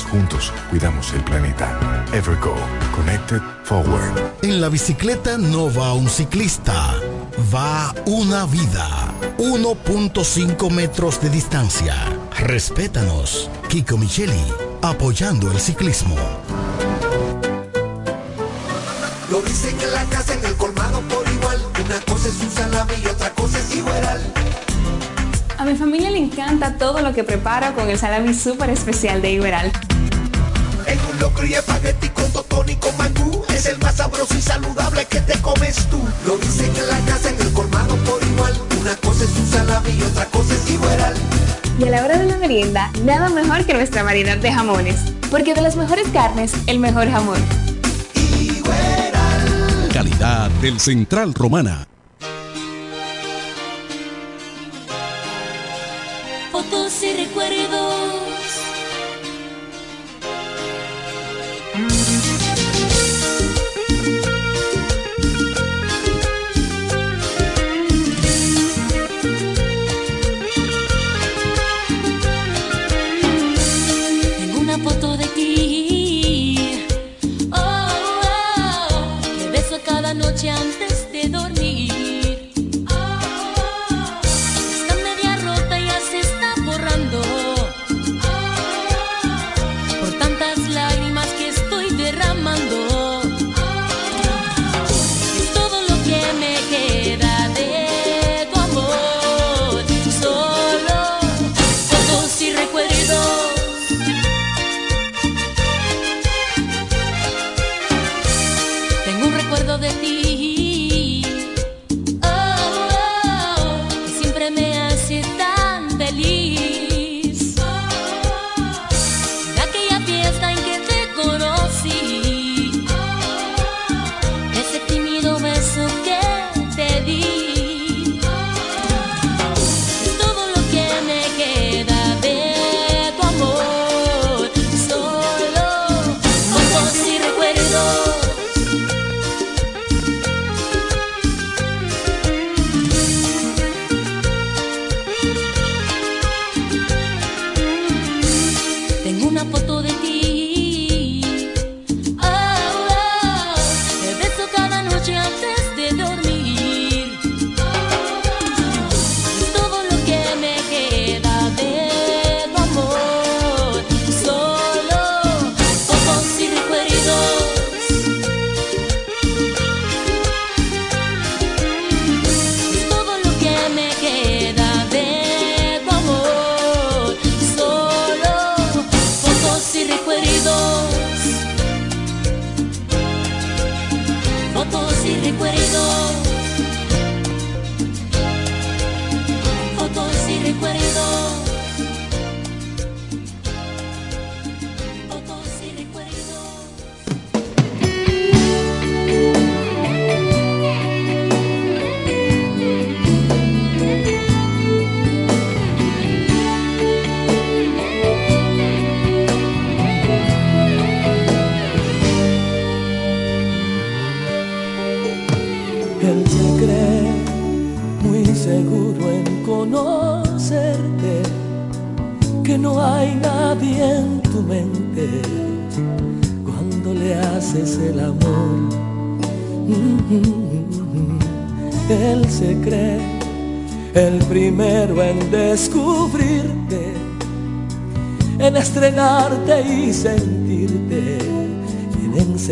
más juntos cuidamos el planeta. Evergo, Connected Forward. En la bicicleta no va un ciclista, va una vida. 1.5 metros de distancia. Respétanos. Kiko Micheli, apoyando el ciclismo. Lo dicen en la casa, en el colmado por igual. Una cosa es un salami y otra cosa es igual. A mi familia le encanta todo lo que preparo con el salami súper especial de Iberal. En un locro y espagueti con totón y con mangú Es el más sabroso y saludable que te comes tú Lo dicen en la casa, en el colmado por igual Una cosa es un salami y otra cosa es Iberal. Y a la hora de la merienda, nada mejor que nuestra variedad de jamones. Porque de las mejores carnes, el mejor jamón. Calidad del Central Romana.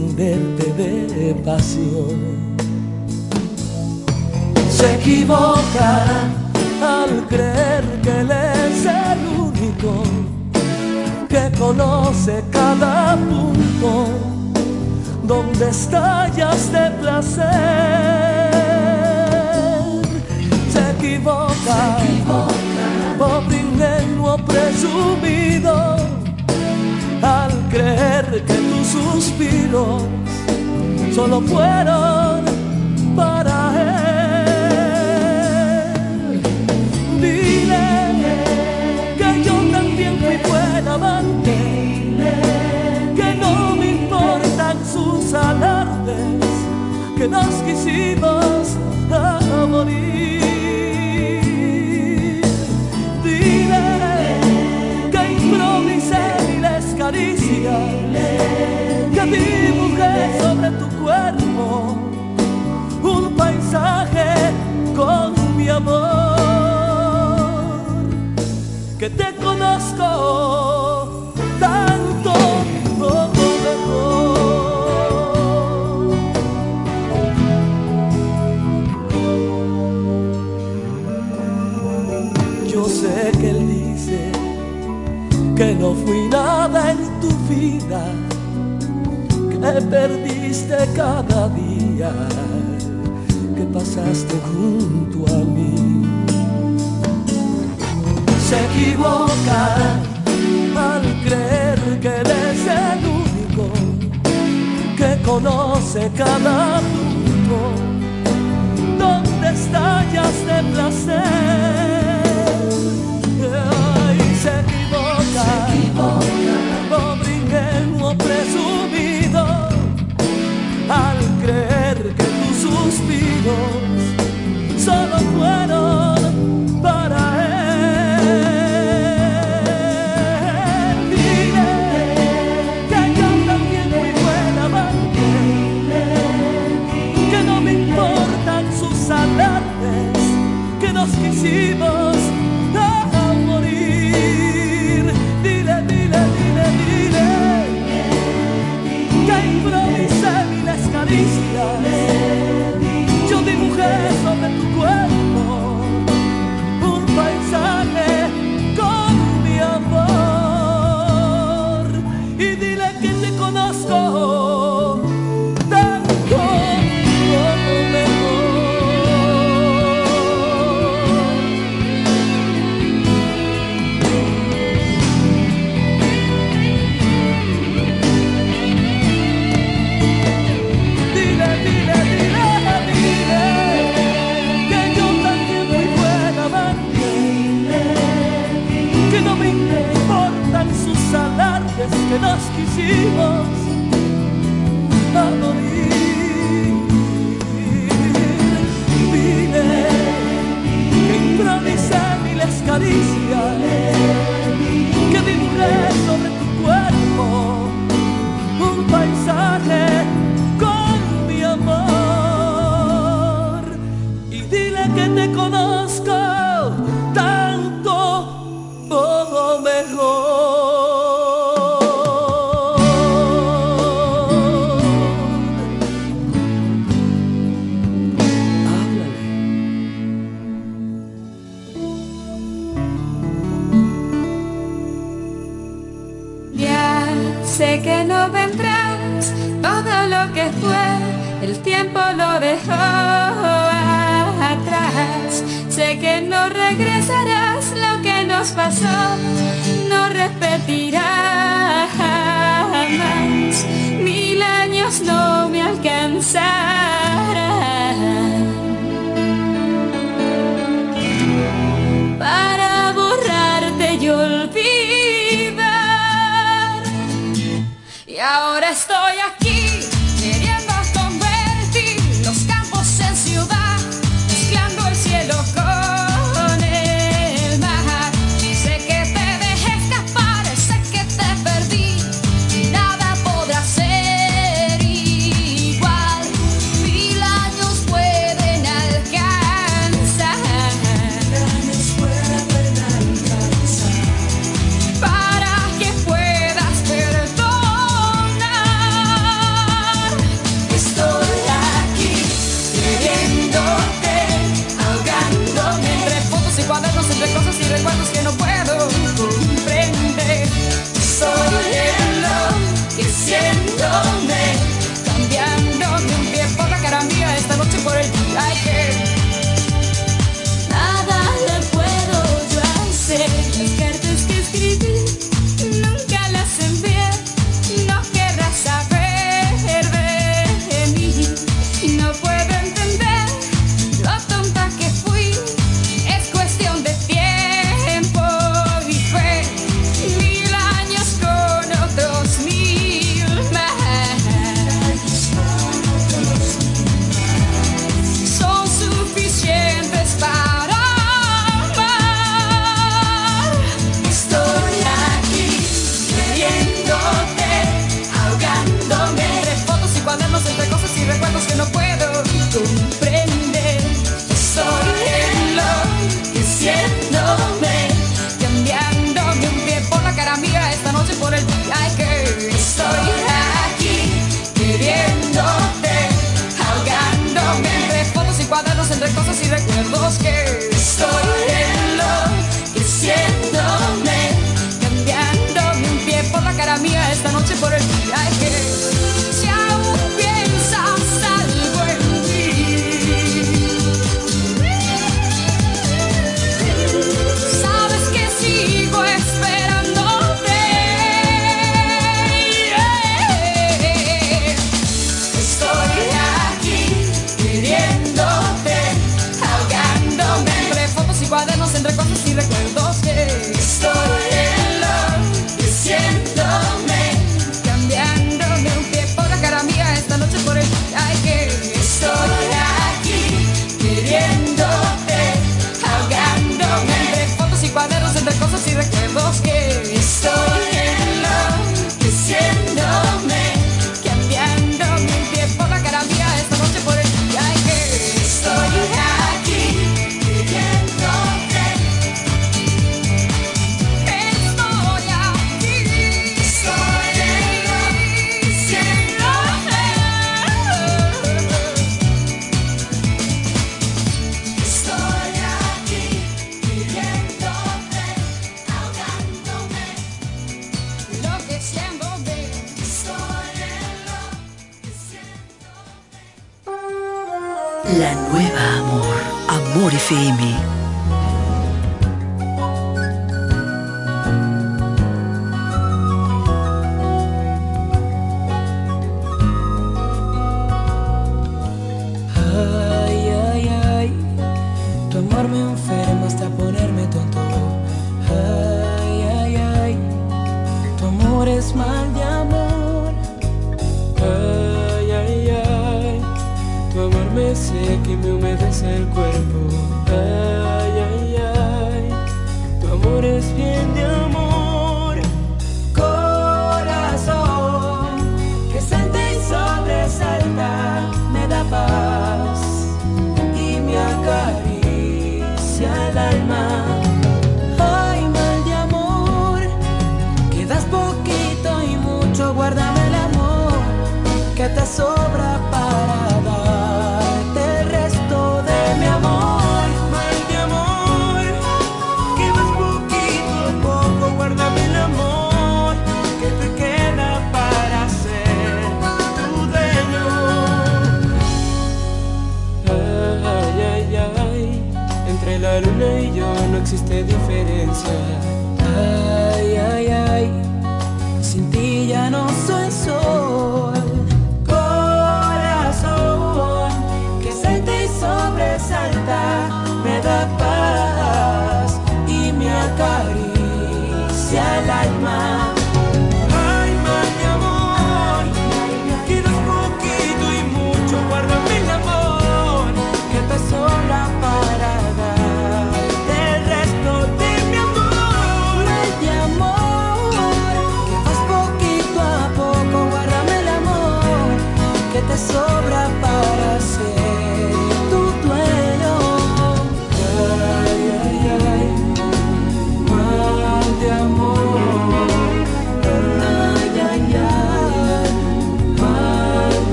Encenderte de pasión. Se equivoca al creer que él es el único que conoce cada punto donde estallas de placer. Se equivoca, pobre ingenuo presumido creer que tus suspiros solo fueron para él. Dile que yo también fui buen amante, que no me importan sus alardes, que nos quisimos a morir. conozco tanto como mejor. Yo sé que él dice que no fui nada en tu vida, que perdiste cada día que pasaste junto a mí se equivoca al creer que eres el único que conoce cada punto donde estallas de placer. Amor FM.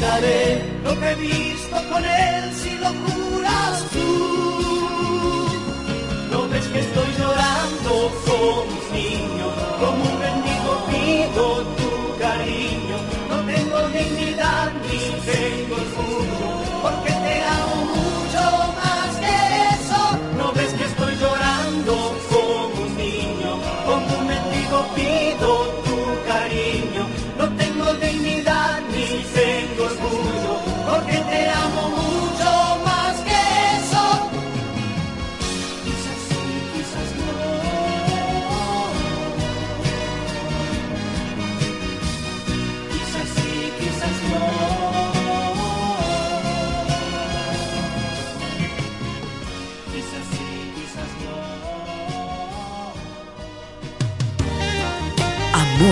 lo que he visto con él si lo curas tú. No ves que estoy llorando como un niño.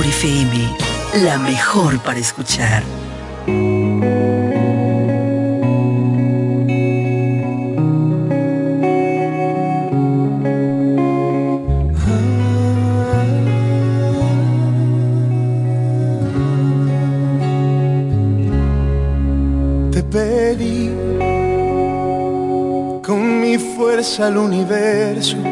mejor la mejor para escuchar. Te Pedí con mi fuerza al universo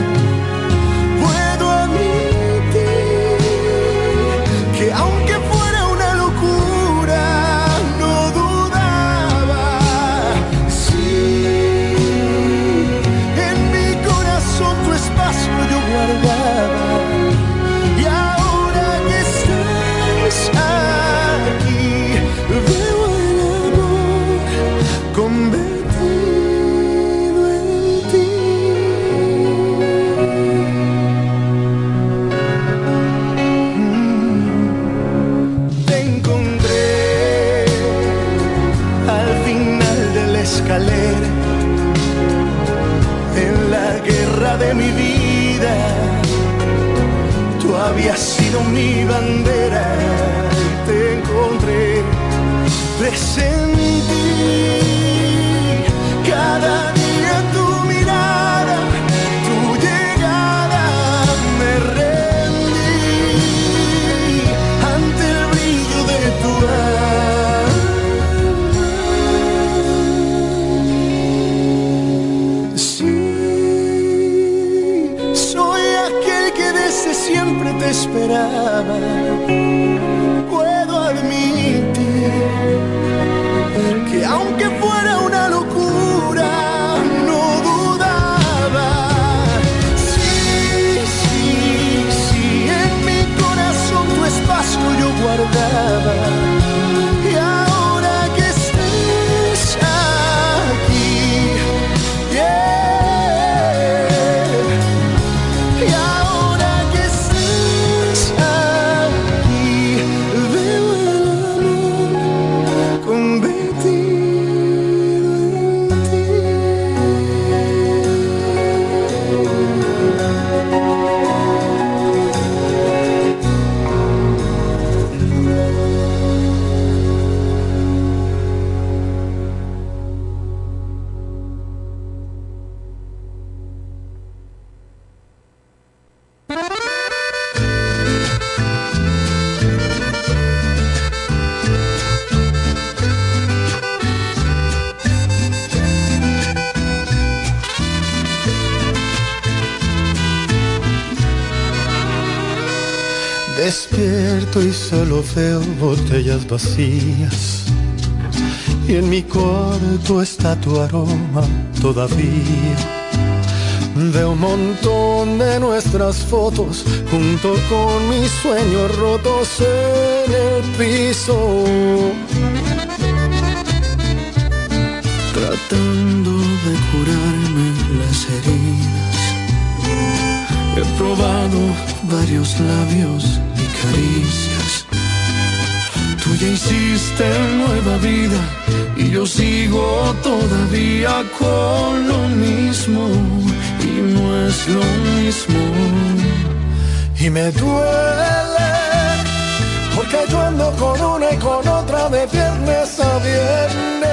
Mi vida. Tú habías sido mi bandera y te encontré presente cada esperaba. Solo veo botellas vacías. Y en mi cuarto está tu aroma todavía. Veo un montón de nuestras fotos junto con mis sueños rotos en el piso. Tratando de curarme las heridas. He probado varios labios y caricias. Ya hiciste nueva vida y yo sigo todavía con lo mismo y no es lo mismo. Y me duele porque yo ando con una y con otra de viernes a viernes,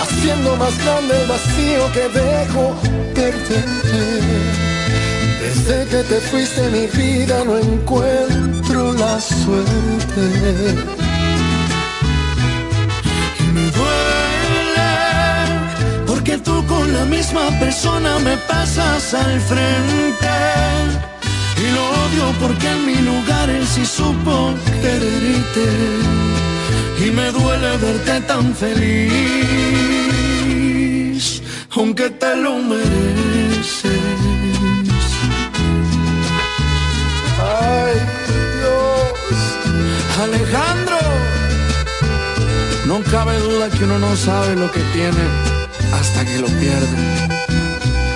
haciendo más grande el vacío que dejo perderte. Desde que te fuiste mi vida no encuentro la suerte. Y me duele porque tú con la misma persona me pasas al frente. Y lo odio porque en mi lugar él sí supo quererte. Y me duele verte tan feliz, aunque te lo mereces. Alejandro, no cabe duda que uno no sabe lo que tiene hasta que lo pierde.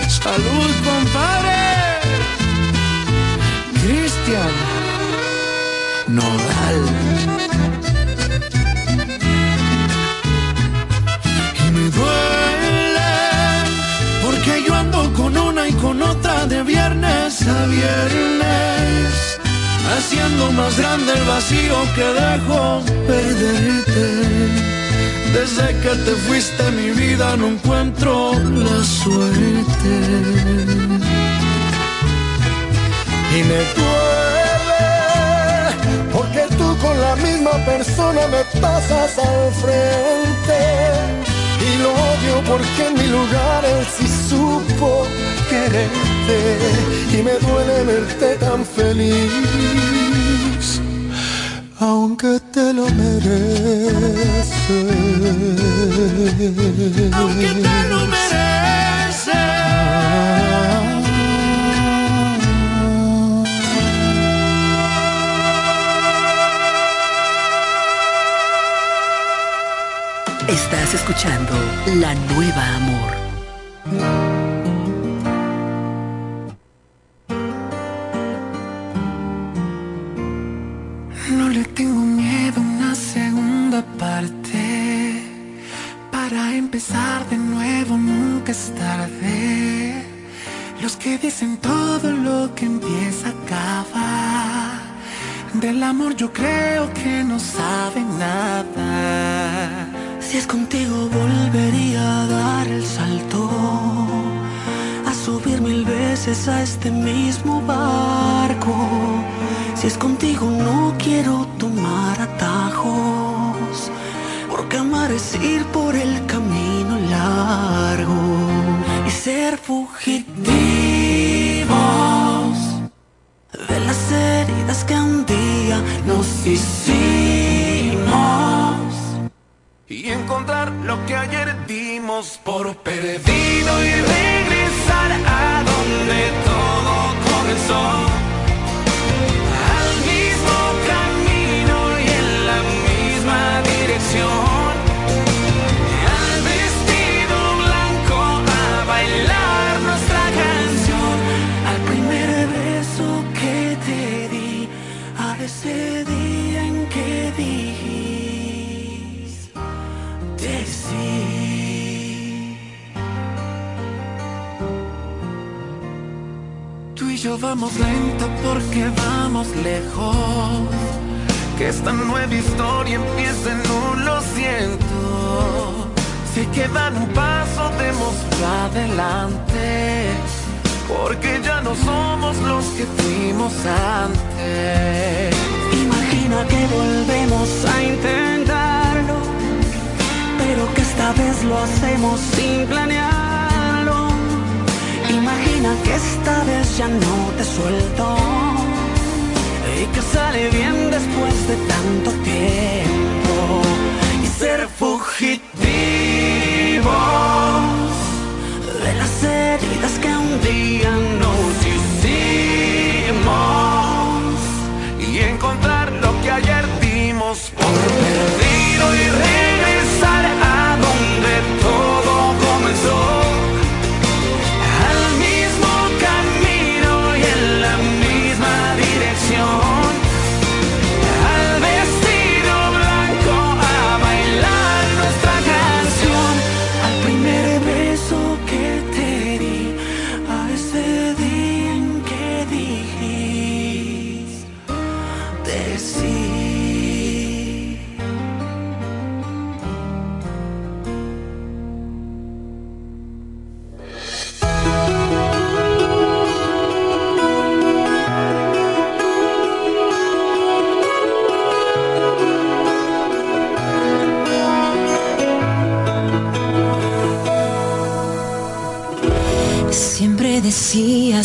Salud, compadre. Cristian Nodal. Y me duele porque yo ando con una y con otra de viernes a viernes, haciendo más grande el vacío que dejo perderte. Desde que te fuiste mi vida no encuentro la suerte. Y me duele porque tú con la misma persona me pasas al frente. Y lo porque en mi lugar él sí supo quererte. Y me duele verte tan feliz, aunque te lo mereces. Aunque te lo Estás escuchando La Nueva Amor. Contigo no quiero tomar atajos. Porque amar es ir por el camino vamos lento porque vamos lejos. Que esta nueva historia empiece un lo siento. Si hay que dar un paso, démoslo adelante. Porque ya no somos los que fuimos antes. Imagina que volvemos a intentarlo, pero que esta vez lo hacemos sin planearlo. Imagina que esta vez ya no te suelto y que sale bien después de tanto tiempo y ser fugitivos de las heridas que un día nos hicimos y encontrar lo que ayer dimos por perdido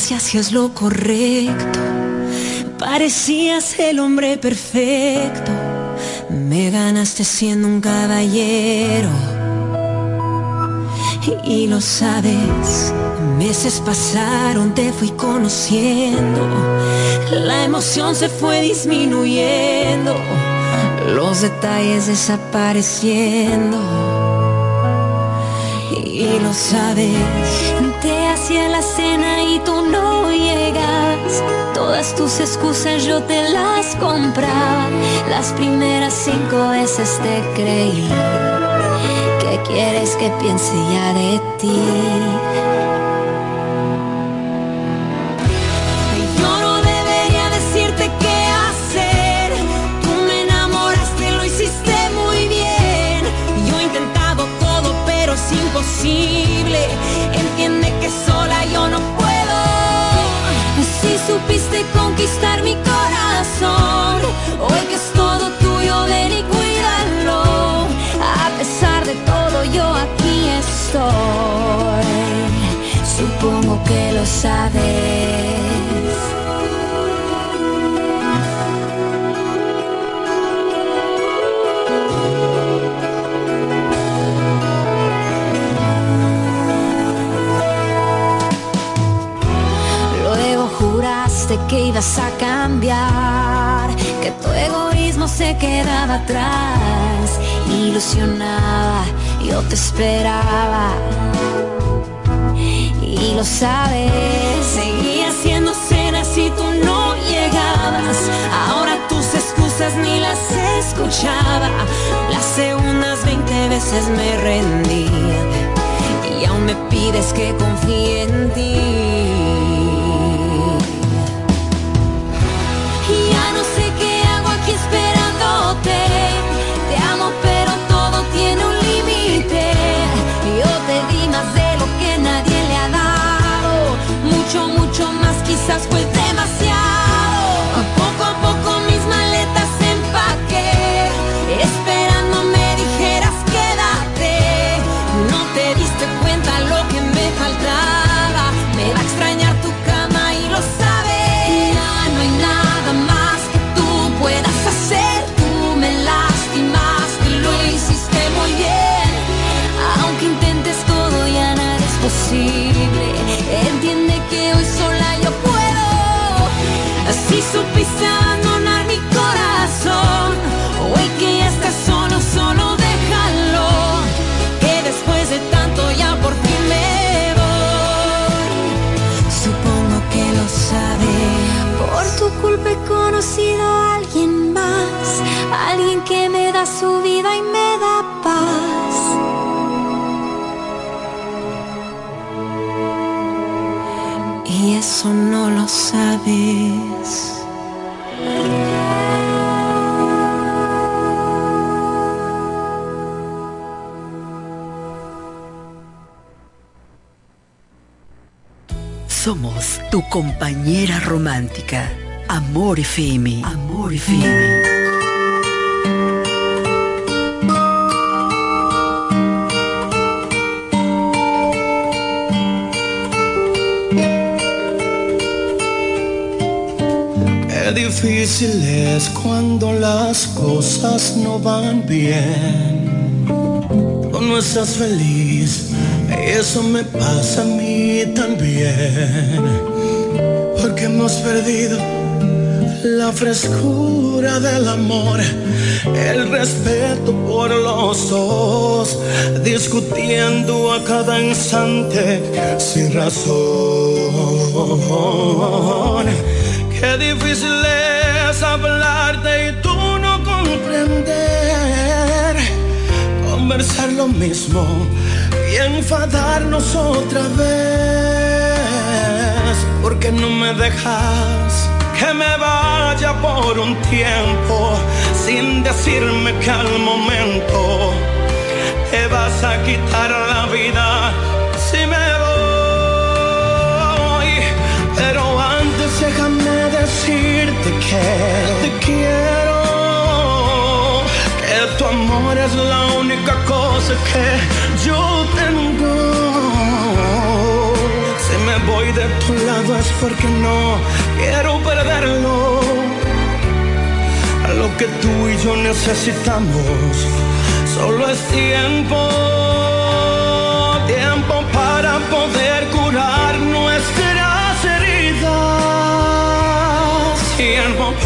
y hacías lo correcto. Parecías el hombre perfecto. Me ganaste siendo un caballero. Y lo sabes, meses pasaron, te fui conociendo. La emoción se fue disminuyendo. Los detalles desapareciendo. Y lo sabes, te hacía la cena y tú no llegas. Todas tus excusas yo te las compraba. Las primeras cinco veces te creí. ¿Qué quieres que piense ya de ti? Estoy. Supongo que lo sabes. Luego juraste que ibas a cambiar, que tu egoísmo se quedaba atrás. Ilusionaba, yo te esperaba. Y lo sabes, seguía haciendo cenas y tú no llegabas. Ahora tus excusas ni las escuchaba. Las segundas 20 veces me rendí y aún me pides que confíe en ti. with su vida y me da paz. Y eso no lo sabes. Somos tu compañera romántica. Amor FM. Amor FM. Difícil es cuando las cosas no van bien. Cuando no estás feliz, eso me pasa a mí también. Porque hemos perdido la frescura del amor, el respeto por los dos, discutiendo a cada instante sin razón. Qué difícil es hablarte y tú no comprender, conversar lo mismo y enfadarnos otra vez, porque no me dejas que me vaya por un tiempo sin decirme que al momento te vas a quitar la vida si me voy. Pero antes déjame decirte que te quiero, que tu amor es la única cosa que yo tengo. Si me voy de tu lado es porque no quiero perderlo. Lo que tú y yo necesitamos solo es tiempo,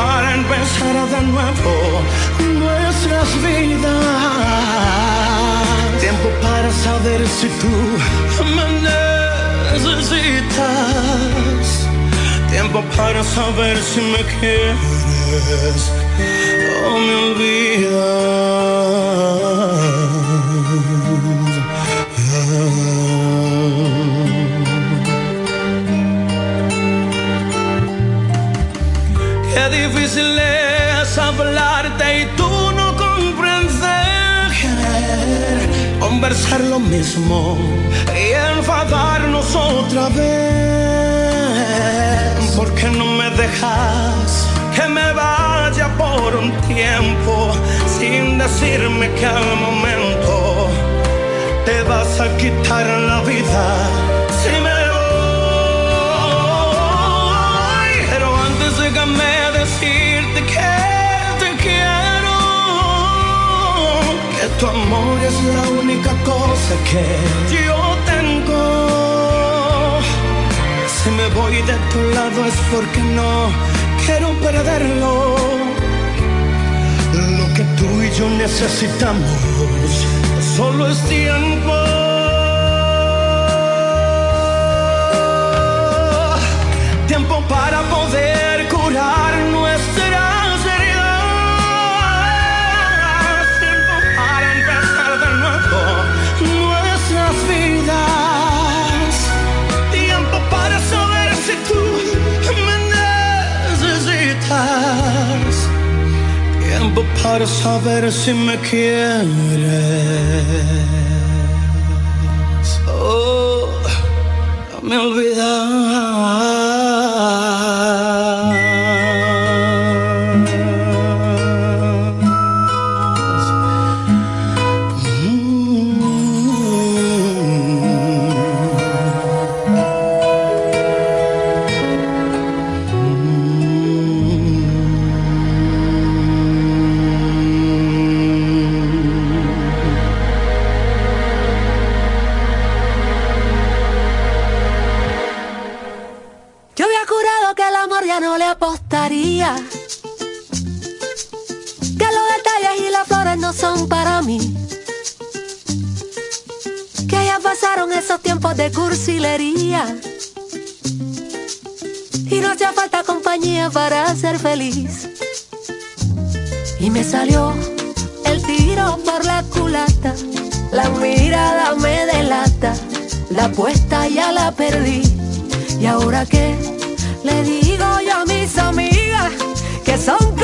para empezar de nuevo nuestras vidas, tiempo para saber si tú me necesitas. Tiempo para saber si me quieres o me olvidas. Conversar lo mismo y enfadarnos otra vez. Porque no me dejas que me vaya por un tiempo sin decirme que al momento te vas a quitar la vida. Si me voy, pero antes déjame decirte tu amor es la única cosa que yo tengo. Si me voy de tu lado es porque no quiero perderlo. Lo que tú y yo necesitamos solo es tiempo. Para saber si me quieres. Oh, me olvidas. de cursilería. Y no hacía falta compañía para ser feliz. Y me salió el tiro por la culata. La mirada me delata. La apuesta ya la perdí. ¿Y ahora qué? Le digo yo a mis amigas que son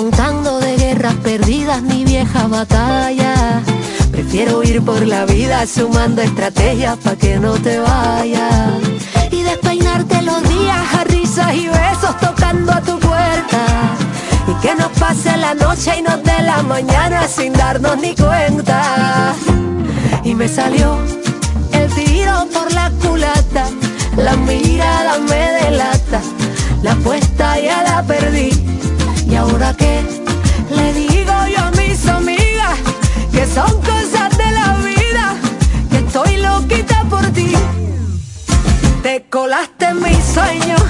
contando de guerras perdidas ni viejas batallas. Prefiero ir por la vida sumando estrategias pa' que no te vayas. Y despeinarte los días a risas y besos tocando a tu puerta. Y que nos pase la noche y nos dé la mañana sin darnos ni cuenta. Y me salió el tiro por la culata. La mirada me delata. La apuesta ya la perdí ¿Y ahora qué? Le digo yo a mis amigas que son cosas de la vida, que estoy loquita por ti. Te colaste en mis sueños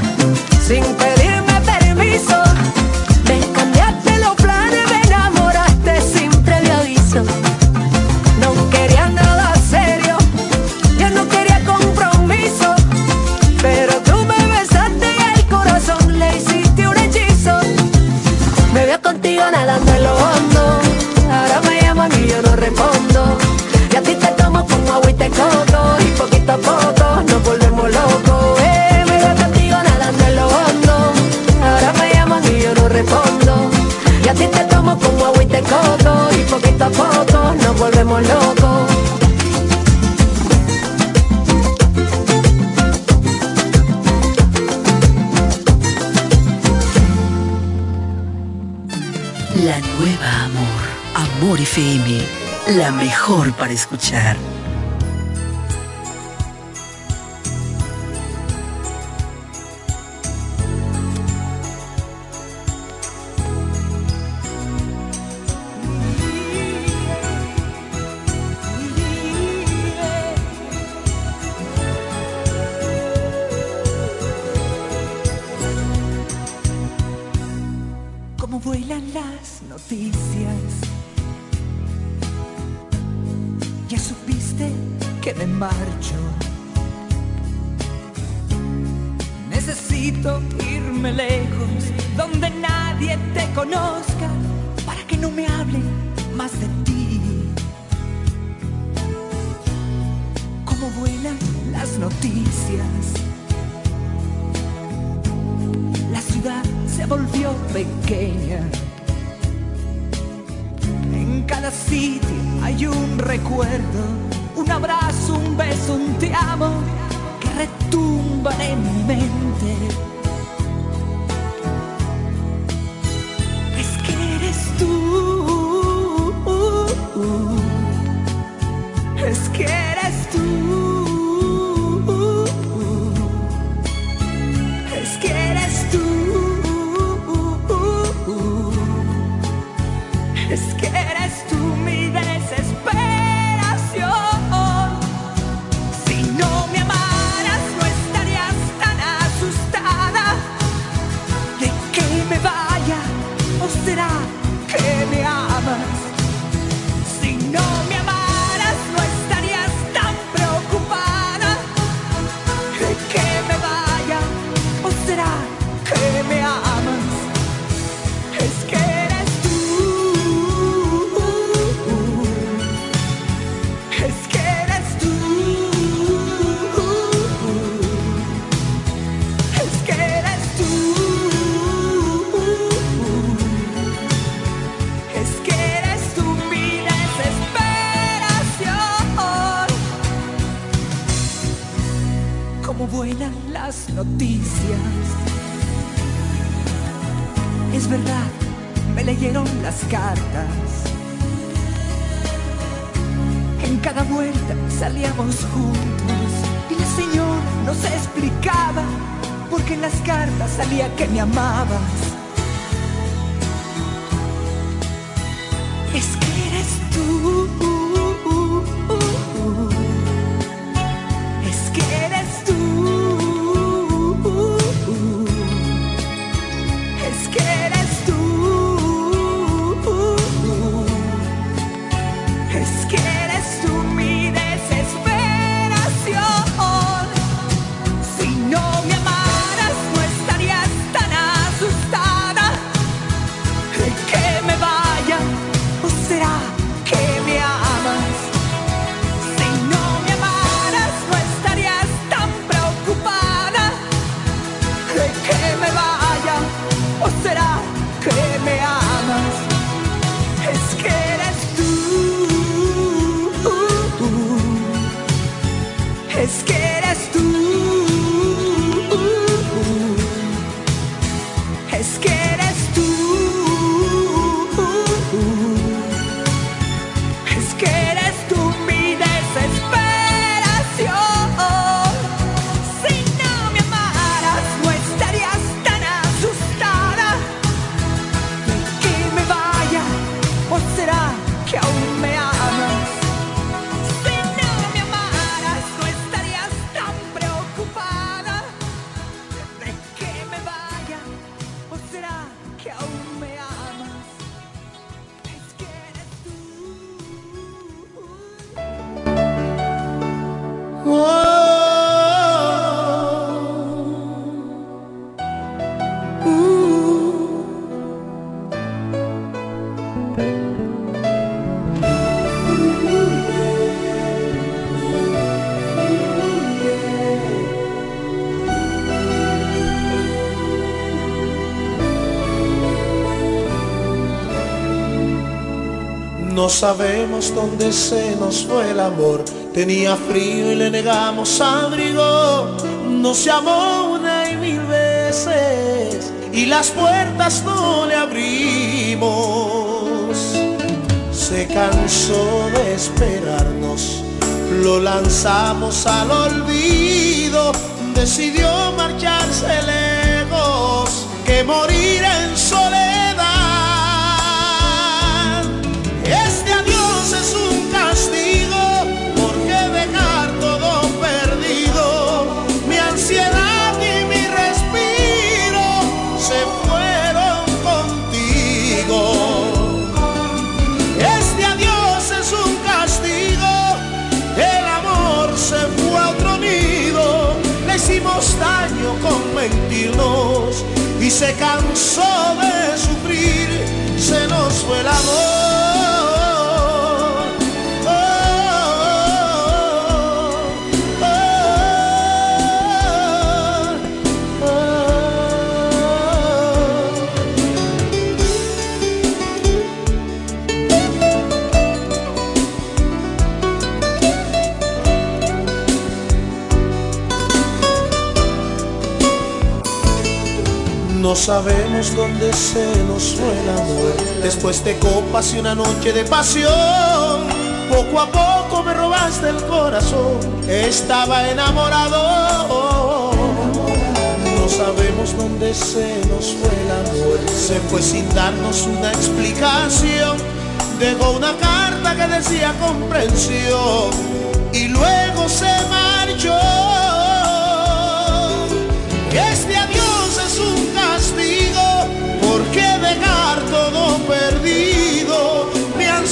sin pedirme permiso. poquito nos volvemos locos. La nueva amor, Amor FM, la mejor para escuchar. Cartas. En cada vuelta salíamos juntos y la señora nos explicaba porque en las cartas salía que me amabas. Sabemos dónde se nos fue el amor. Tenía frío y le negamos abrigo. Nos llamó una y mil veces y las puertas no le abrimos. Se cansó de esperarnos, lo lanzamos al olvido. Decidió marcharse lejos que morir en soledad. Se cansó No sabemos dónde se nos fue el amor. Después de copas y una noche de pasión, poco a poco me robaste el corazón. Estaba enamorado. No sabemos dónde se nos fue el amor. Se fue sin darnos una explicación. Dejó una carta que decía comprensión y luego se marchó.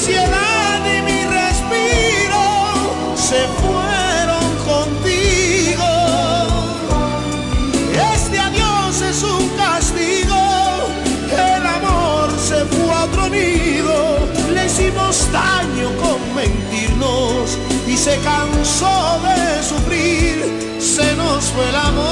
Ansiedad y mi respiro se fueron contigo. Este adiós es un castigo. El amor se fue a otro. Le hicimos daño con mentirnos y se cansó de sufrir. Se nos fue el amor.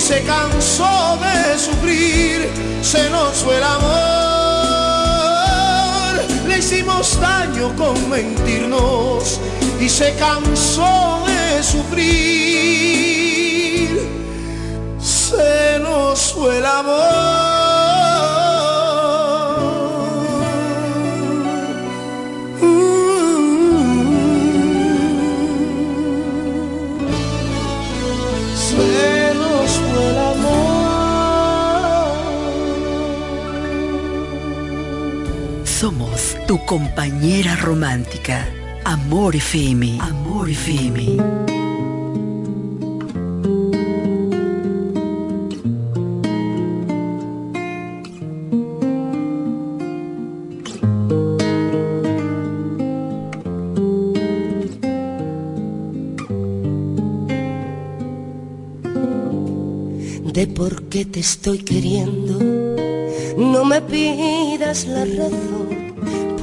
Se cansó de sufrir, se nos fue el amor. Le hicimos daño con mentirnos y se cansó de sufrir, se nos fue el amor. Tu compañera romántica. Amor FM. Amor FM. de por qué te estoy queriendo. No me pidas la razón,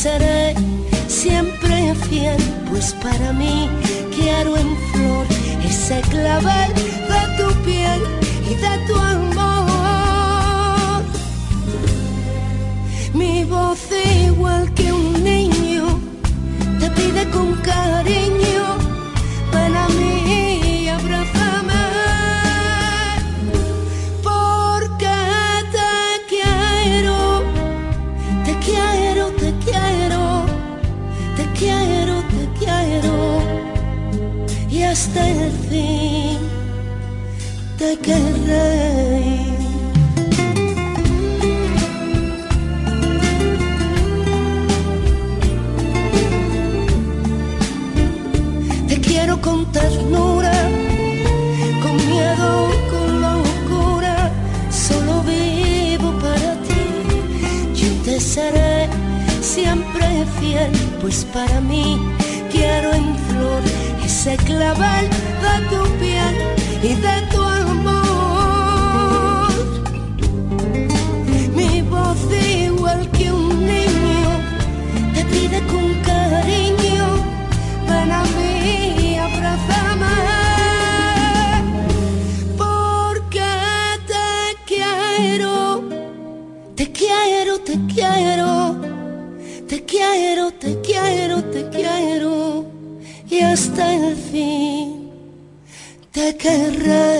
seré siempre fiel, pues para mí quiero en flor ese clavel de tu piel y de tu amor. Mi voz igual te querré. Te quiero con ternura, con miedo, con locura. Solo vivo para ti. Yo te seré siempre fiel, pues para mí quiero en flor ese clavel de tu piel y de tu Voz igual que un niño te pide con cariño ven a mí, abrázame, porque te quiero, te quiero, te quiero, te quiero, te quiero, te quiero, y hasta el fin te querré.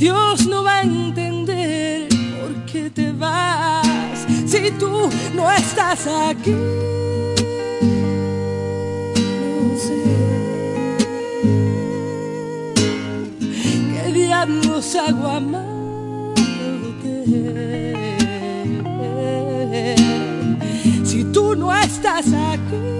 Dios no va a entender por qué te vas. Si tú no estás aquí. No sé qué diablos hago. Si tú no estás aquí,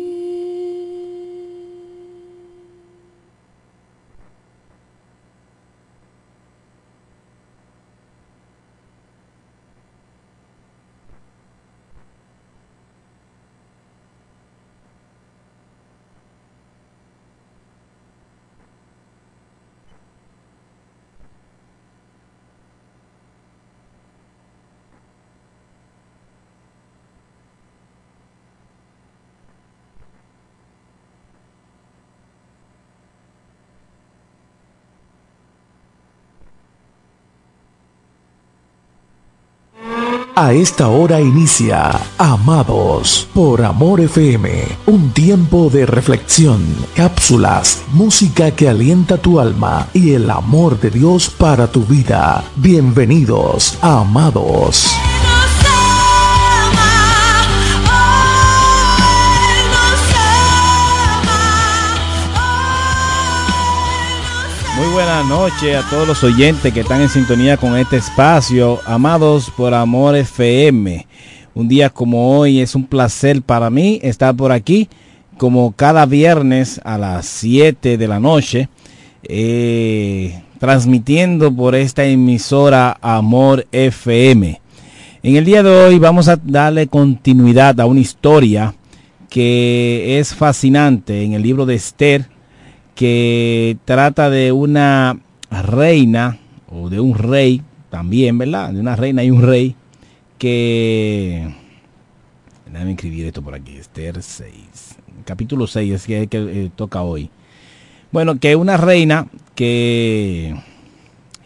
A esta hora inicia Amados por Amor FM, un tiempo de reflexión, cápsulas, música que alienta tu alma y el amor de Dios para tu vida. Bienvenidos Amados. Buenas noches a todos los oyentes que están en sintonía con este espacio, amados por Amor FM. Un día como hoy es un placer para mí estar por aquí, como cada viernes a las 7 de la noche, eh, transmitiendo por esta emisora Amor FM. En el día de hoy vamos a darle continuidad a una historia que es fascinante en el libro de Esther que trata de una reina o de un rey también, ¿verdad? De una reina y un rey que... Déjame escribir esto por aquí, Esther 6. Capítulo 6 es que, que eh, toca hoy. Bueno, que una reina que,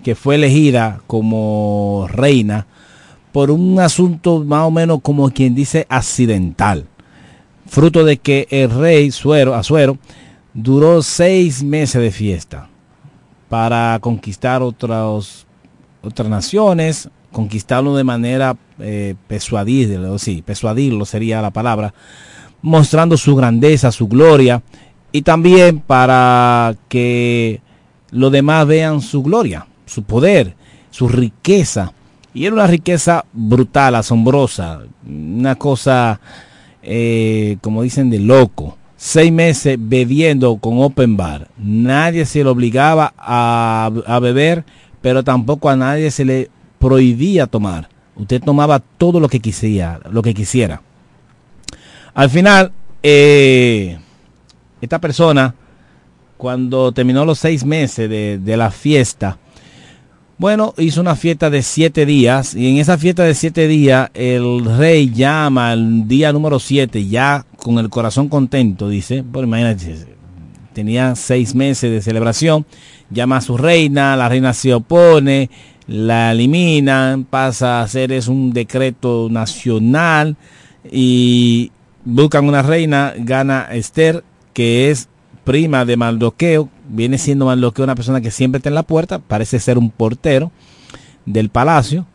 que fue elegida como reina por un asunto más o menos como quien dice accidental. Fruto de que el rey Suero, Azuero duró seis meses de fiesta para conquistar otras, otras naciones, conquistarlo de manera eh, persuadirlo, sí, persuadirlo sería la palabra, mostrando su grandeza, su gloria, y también para que los demás vean su gloria, su poder, su riqueza. Y era una riqueza brutal, asombrosa, una cosa, eh, como dicen, de loco. Seis meses bebiendo con open bar. Nadie se le obligaba a, a beber, pero tampoco a nadie se le prohibía tomar. Usted tomaba todo lo que quisiera, lo que quisiera. Al final, eh, esta persona, cuando terminó los seis meses de, de, la fiesta, bueno, hizo una fiesta de siete días y en esa fiesta de siete días el rey llama al día número siete ya con el corazón contento, dice, pues imagínate, tenía seis meses de celebración, llama a su reina, la reina se opone, la eliminan, pasa a ser es un decreto nacional y buscan una reina, gana Esther, que es prima de Maldoqueo, viene siendo Maldoqueo una persona que siempre está en la puerta, parece ser un portero del palacio,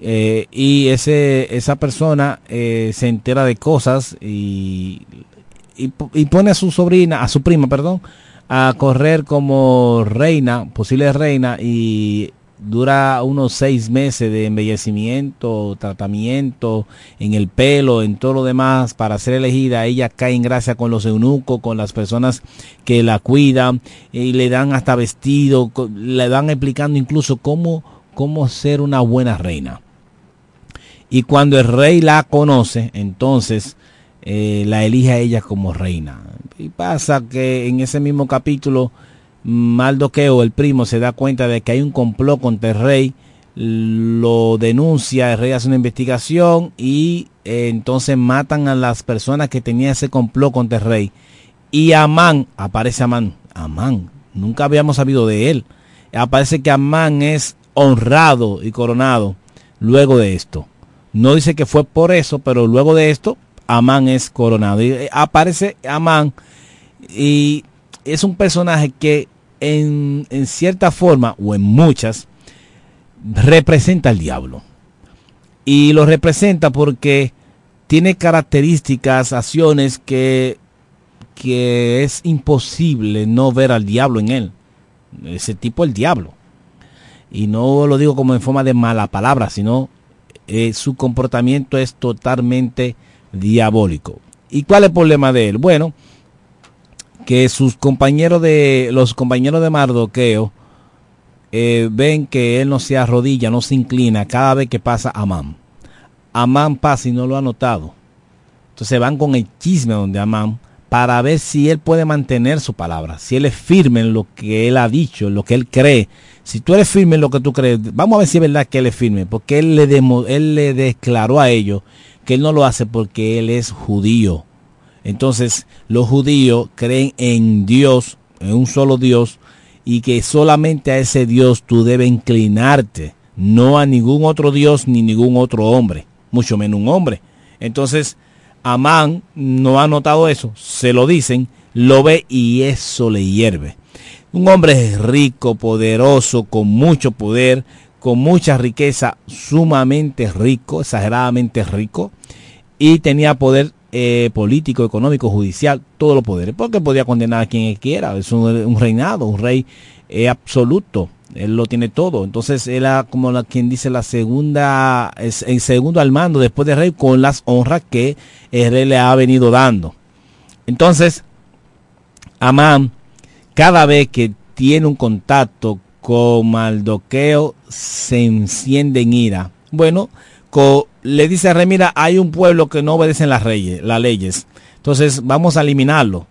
eh, y ese, esa persona eh, se entera de cosas y, y, y, pone a su sobrina, a su prima, perdón, a correr como reina, posible reina, y dura unos seis meses de embellecimiento, tratamiento en el pelo, en todo lo demás para ser elegida. Ella cae en gracia con los eunucos, con las personas que la cuidan y le dan hasta vestido, le dan explicando incluso cómo, cómo ser una buena reina. Y cuando el rey la conoce, entonces eh, la elige a ella como reina. Y pasa que en ese mismo capítulo Maldoqueo, el primo, se da cuenta de que hay un complot contra el rey, lo denuncia, el rey hace una investigación y eh, entonces matan a las personas que tenían ese complot contra el rey. Y Amán, aparece Amán, Amán, nunca habíamos sabido de él. Aparece que Amán es honrado y coronado luego de esto. No dice que fue por eso, pero luego de esto, Amán es coronado. Y eh, aparece Amán y es un personaje que en, en, cierta forma, o en muchas, representa al diablo. Y lo representa porque tiene características, acciones que, que es imposible no ver al diablo en él. Ese tipo el diablo. Y no lo digo como en forma de mala palabra, sino eh, su comportamiento es totalmente diabólico. ¿Y cuál es el problema de él? Bueno, que sus compañeros de los compañeros de Mardoqueo eh, ven que él no se arrodilla, no se inclina cada vez que pasa Amán. Amán pasa y no lo ha notado. Entonces van con el chisme donde Amán para ver si él puede mantener su palabra, si él es firme en lo que él ha dicho, en lo que él cree. Si tú eres firme en lo que tú crees, vamos a ver si es verdad que él es firme, porque él le, demo, él le declaró a ellos que él no lo hace porque él es judío entonces los judíos creen en Dios, en un solo Dios, y que solamente a ese Dios tú debes inclinarte, no a ningún otro Dios ni ningún otro hombre, mucho menos un hombre. Entonces Amán no ha notado eso, se lo dicen, lo ve y eso le hierve. Un hombre rico, poderoso, con mucho poder, con mucha riqueza, sumamente rico, exageradamente rico, y tenía poder eh, político, económico, judicial, todos los poderes, porque podía condenar a quien quiera, es un, reinado, un rey eh, absoluto, él lo tiene todo, entonces era como quien dice la segunda, el segundo al mando después del rey con las honras que el rey le ha venido dando. Entonces, Amán, cada vez que tiene un contacto con Maldoqueo, se enciende en ira. Bueno, le dice a Rey, mira, hay un pueblo que no obedece las, las leyes. Entonces vamos a eliminarlo.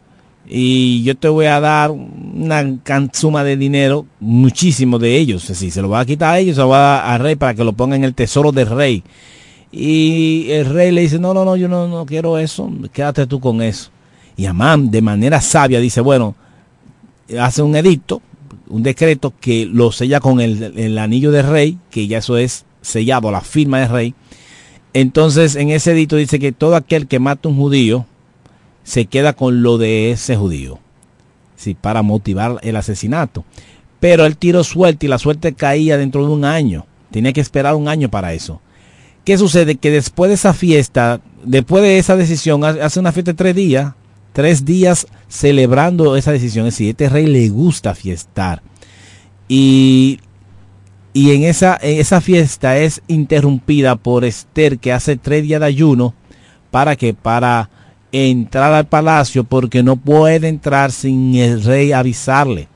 Y yo te voy a dar una suma de dinero, muchísimo de ellos. Si se lo va a quitar a ellos, se lo va a Rey para que lo ponga en el tesoro del rey. Y el rey le dice, no, no, no, yo no, no quiero eso, quédate tú con eso. Y Amán, de manera sabia, dice, bueno, hace un edicto, un decreto que lo sella con el, anillo del rey, que ya eso es sellado la firma del rey. Entonces en ese edicto dice que todo aquel que mata un judío se queda con lo de ese judío. Sí, para motivar el asesinato. Pero el tiro suerte y la suerte caía dentro de un año. Tenía que esperar un año para eso. ¿Qué sucede? Que después de esa fiesta, después de esa decisión, hace una fiesta de tres días, tres días celebrando esa decisión. Es decir, este rey le gusta fiestar. Y, y en, esa, esa fiesta es interrumpida por Esther, que hace tres días de ayuno. ¿Para que Para entrar al palacio, porque no puede entrar sin el rey avisarle.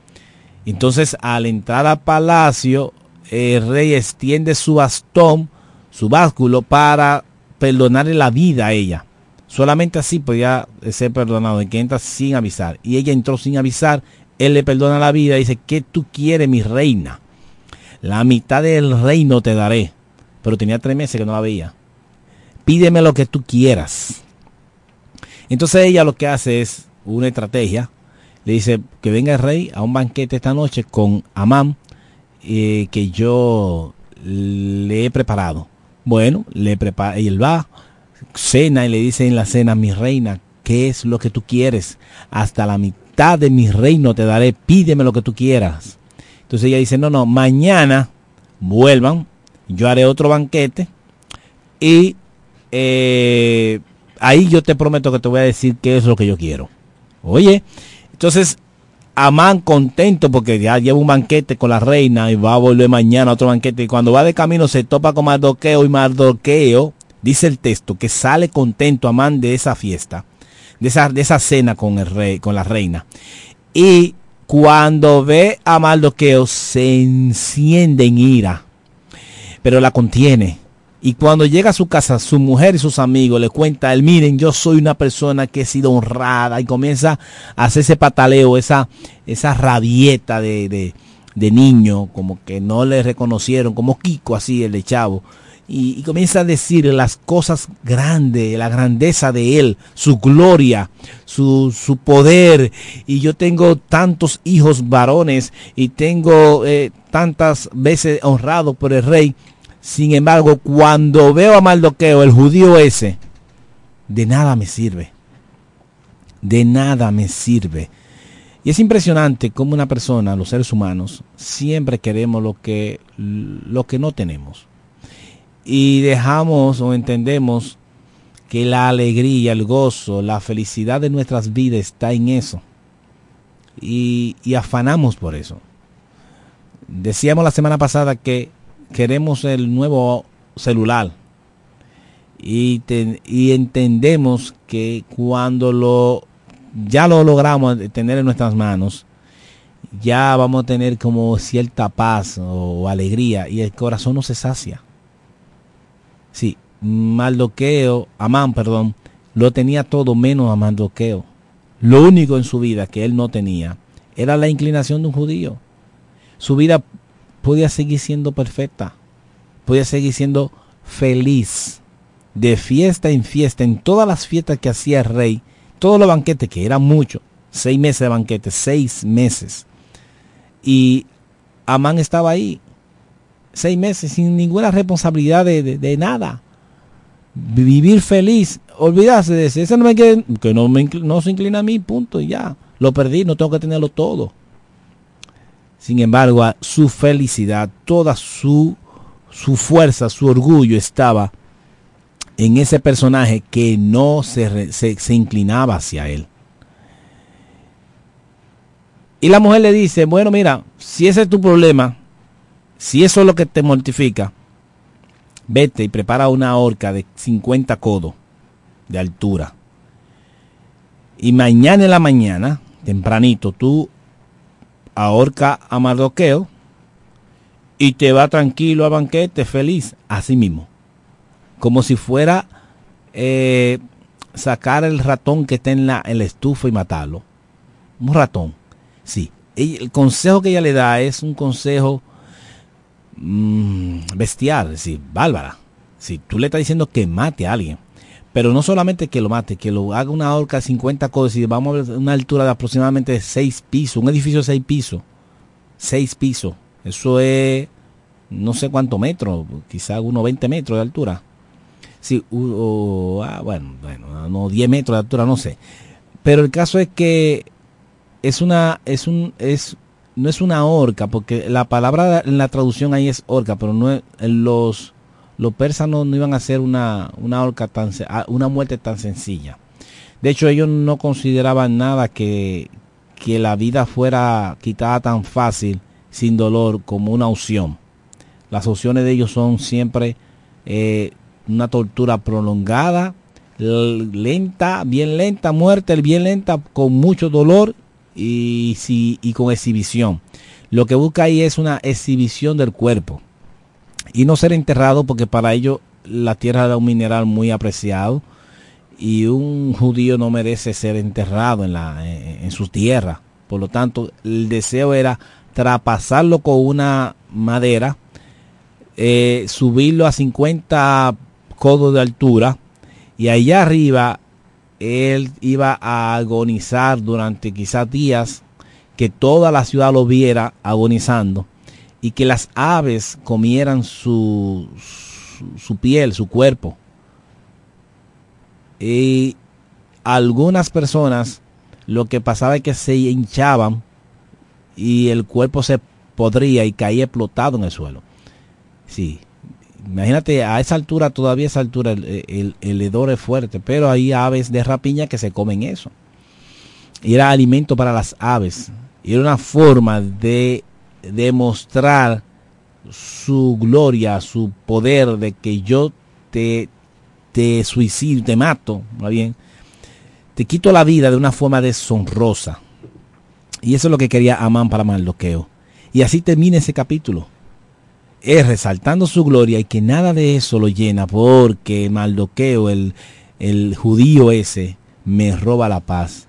Entonces, al entrar al palacio, el rey extiende su bastón, su básculo, para perdonarle la vida a ella. Solamente así podía ser perdonado, en que entra sin avisar. Y ella entró sin avisar, él le perdona la vida dice, ¿qué tú quieres, mi reina? La mitad del reino te daré. Pero tenía tres meses que no la veía. Pídeme lo que tú quieras. Entonces ella lo que hace es una estrategia le dice que venga el rey a un banquete esta noche con Amán eh, que yo le he preparado. Bueno, le prepara y él va, cena y le dice en la cena, mi reina, ¿qué es lo que tú quieres? Hasta la mitad de mi reino te daré, pídeme lo que tú quieras. Entonces ella dice, no, no, mañana vuelvan, yo haré otro banquete y eh, ahí yo te prometo que te voy a decir qué es lo que yo quiero. Oye, entonces, Amán contento porque ya lleva un banquete con la reina y va a volver mañana a otro banquete. Y cuando va de camino se topa con Mardoqueo y Mardoqueo, dice el texto, que sale contento Amán de esa fiesta, de esa, de esa cena con el rey, con la reina. Y cuando ve a Mardoqueo se enciende en ira, pero la contiene y cuando llega a su casa, su mujer y sus amigos le cuentan, miren, yo soy una persona que he sido honrada y comienza a hacer ese pataleo, esa, esa rabieta de, de, niño, como que no le reconocieron, como Kiko así, el de Chavo. Y, comienza a decir las cosas grandes, la grandeza de él, su gloria, su, su poder. Y yo tengo tantos hijos varones y tengo eh, tantas veces honrado por el rey sin embargo, cuando veo a Maldoqueo, el judío ese, de nada me sirve. De nada me sirve. Y es impresionante cómo una persona, los seres humanos, siempre queremos lo que, lo que no tenemos. Y dejamos o entendemos que la alegría, el gozo, la felicidad de nuestras vidas está en eso. Y, y afanamos por eso. Decíamos la semana pasada que queremos el nuevo celular y, y entendemos que cuando lo ya lo logramos tener en nuestras manos, ya vamos a tener como cierta paz o, alegría y el corazón no se sacia. Sí, Maldoqueo, Amán, perdón, lo tenía todo menos a Maldoqueo. Lo único en su vida que él no tenía era la inclinación de un judío. Su vida podía seguir siendo perfecta, podía seguir siendo feliz, de fiesta en fiesta, en todas las fiestas que hacía el rey, todos los banquetes, que eran muchos, seis meses de banquete, seis meses. Y Amán estaba ahí, seis meses, sin ninguna responsabilidad de, nada. Vivir feliz, olvidarse de eso. Ese no me que no, me, no se inclina a mí, punto, y ya. Lo perdí, no tengo que tenerlo todo. Sin embargo, su felicidad, toda su, su fuerza, su orgullo estaba en ese personaje que no se, se, inclinaba hacia él. Y la mujer le dice, bueno, mira, si ese es tu problema, si eso es lo que te mortifica, vete y prepara una horca de 50 codos de altura. Y mañana en la mañana, tempranito, tú ahorca a Mardoqueo y te va tranquilo a banquete, feliz, así mismo. Como si fuera eh, sacar el ratón que está en en la estufa y matarlo. Un ratón, sí. el consejo que ella le da es un consejo mm, bestial, es decir, bárbara. Si tú le estás diciendo que mate a alguien, pero no solamente que lo mate, que lo haga una horca de 50 cosas y vamos a ver una altura de aproximadamente 6 pisos, un edificio de 6 pisos. 6 pisos. Eso es no sé cuántos metros, quizá unos 20 metros de altura. Sí, u- o- ah, bueno, bueno, no 10 metros de altura, no sé. Pero el caso es que es una, es un, es, no es una horca, porque la palabra en la traducción ahí es horca, pero no es, los, los persas no, no iban a hacer una, una horca tan, una muerte tan sencilla. De hecho, ellos no consideraban nada que, que la vida fuera quitada tan fácil, sin dolor, como una opción. Las opciones de ellos son siempre eh, una tortura prolongada, lenta, bien lenta, muerte, bien lenta, con mucho dolor y, si, y con exhibición. Lo que busca ahí es una exhibición del cuerpo y no ser enterrado porque para ellos la tierra era un mineral muy apreciado y un judío no merece ser enterrado en, la, en, en su tierra. Por lo tanto, el deseo era traspasarlo con una madera, eh, subirlo a 50 codos de altura y allá arriba él iba a agonizar durante quizás días, que toda la ciudad lo viera agonizando y que las aves comieran su, su, piel, su cuerpo. Y algunas personas lo que pasaba es que se hinchaban y el cuerpo se podría y caía explotado en el suelo. Sí, imagínate a esa altura, todavía a esa altura el, el, hedor es fuerte, pero hay aves de rapiña que se comen eso. Y era alimento para las aves. Y era una forma de demostrar su gloria, su poder de que yo te, te suicidio, te mato, más bien, te quito la vida de una forma deshonrosa. Y eso es lo que quería Amán para Mardoqueo. Y así termina ese capítulo. Es resaltando su gloria y que nada de eso lo llena porque Mardoqueo, el, el judío ese, me roba la paz.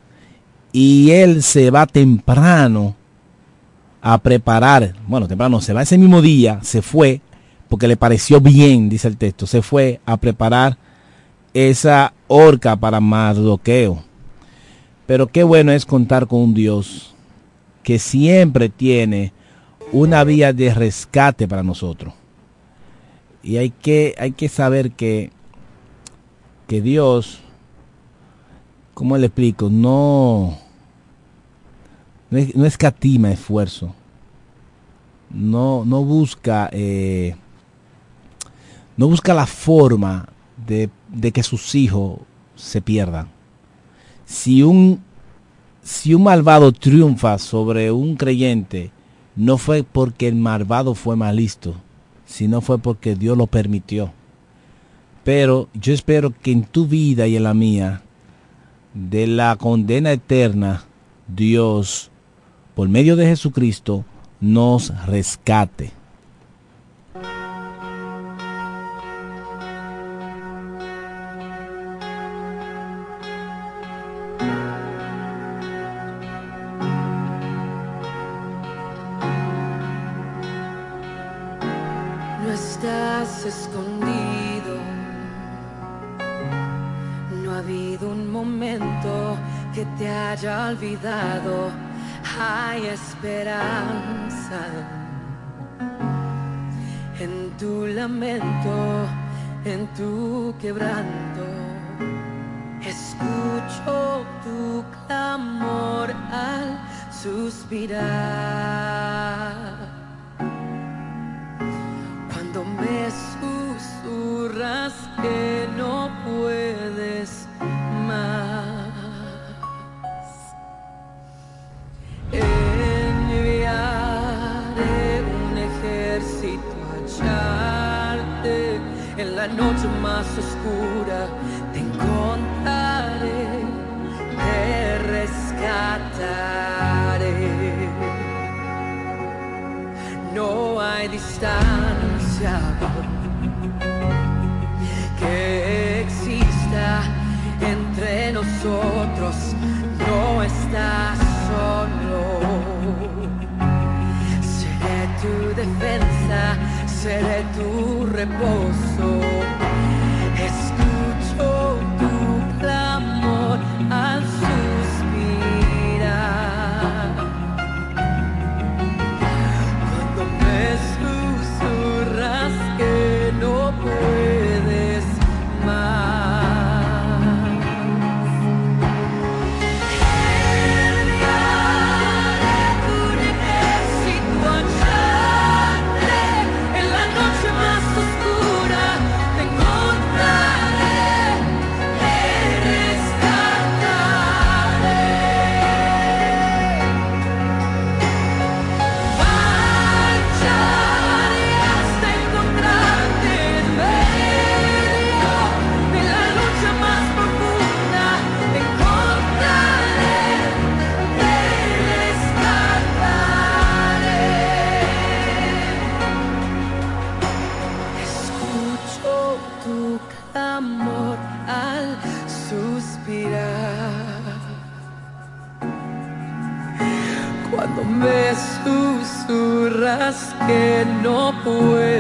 Y él se va temprano a preparar, bueno, temprano se va ese mismo día, se fue, porque le pareció bien, dice el texto, se fue a preparar esa horca para Mardoqueo. Pero qué bueno es contar con un Dios que siempre tiene una vía de rescate para nosotros. Y hay que, hay que saber que, que Dios, ¿cómo le explico? No, no, es- no escatima esfuerzo. No, no busca, eh, no busca la forma de, de que sus hijos se pierdan. Si un, si un malvado triunfa sobre un creyente, no fue porque el malvado fue más listo, sino fue porque Dios lo permitió. Pero yo espero que en tu vida y en la mía, de la condena eterna, Dios, por medio de Jesucristo, nos rescate. Haya olvidado. Hay esperanza en tu lamento, en tu quebranto. Escucho tu clamor al suspirar. Cuando me susurras que en la noche más oscura. Te encontraré, te rescataré. No hay distancia que exista entre nosotros. No estás solo. Seré tu defensa, seré tu reposo. Escucho tu clamor que no puedes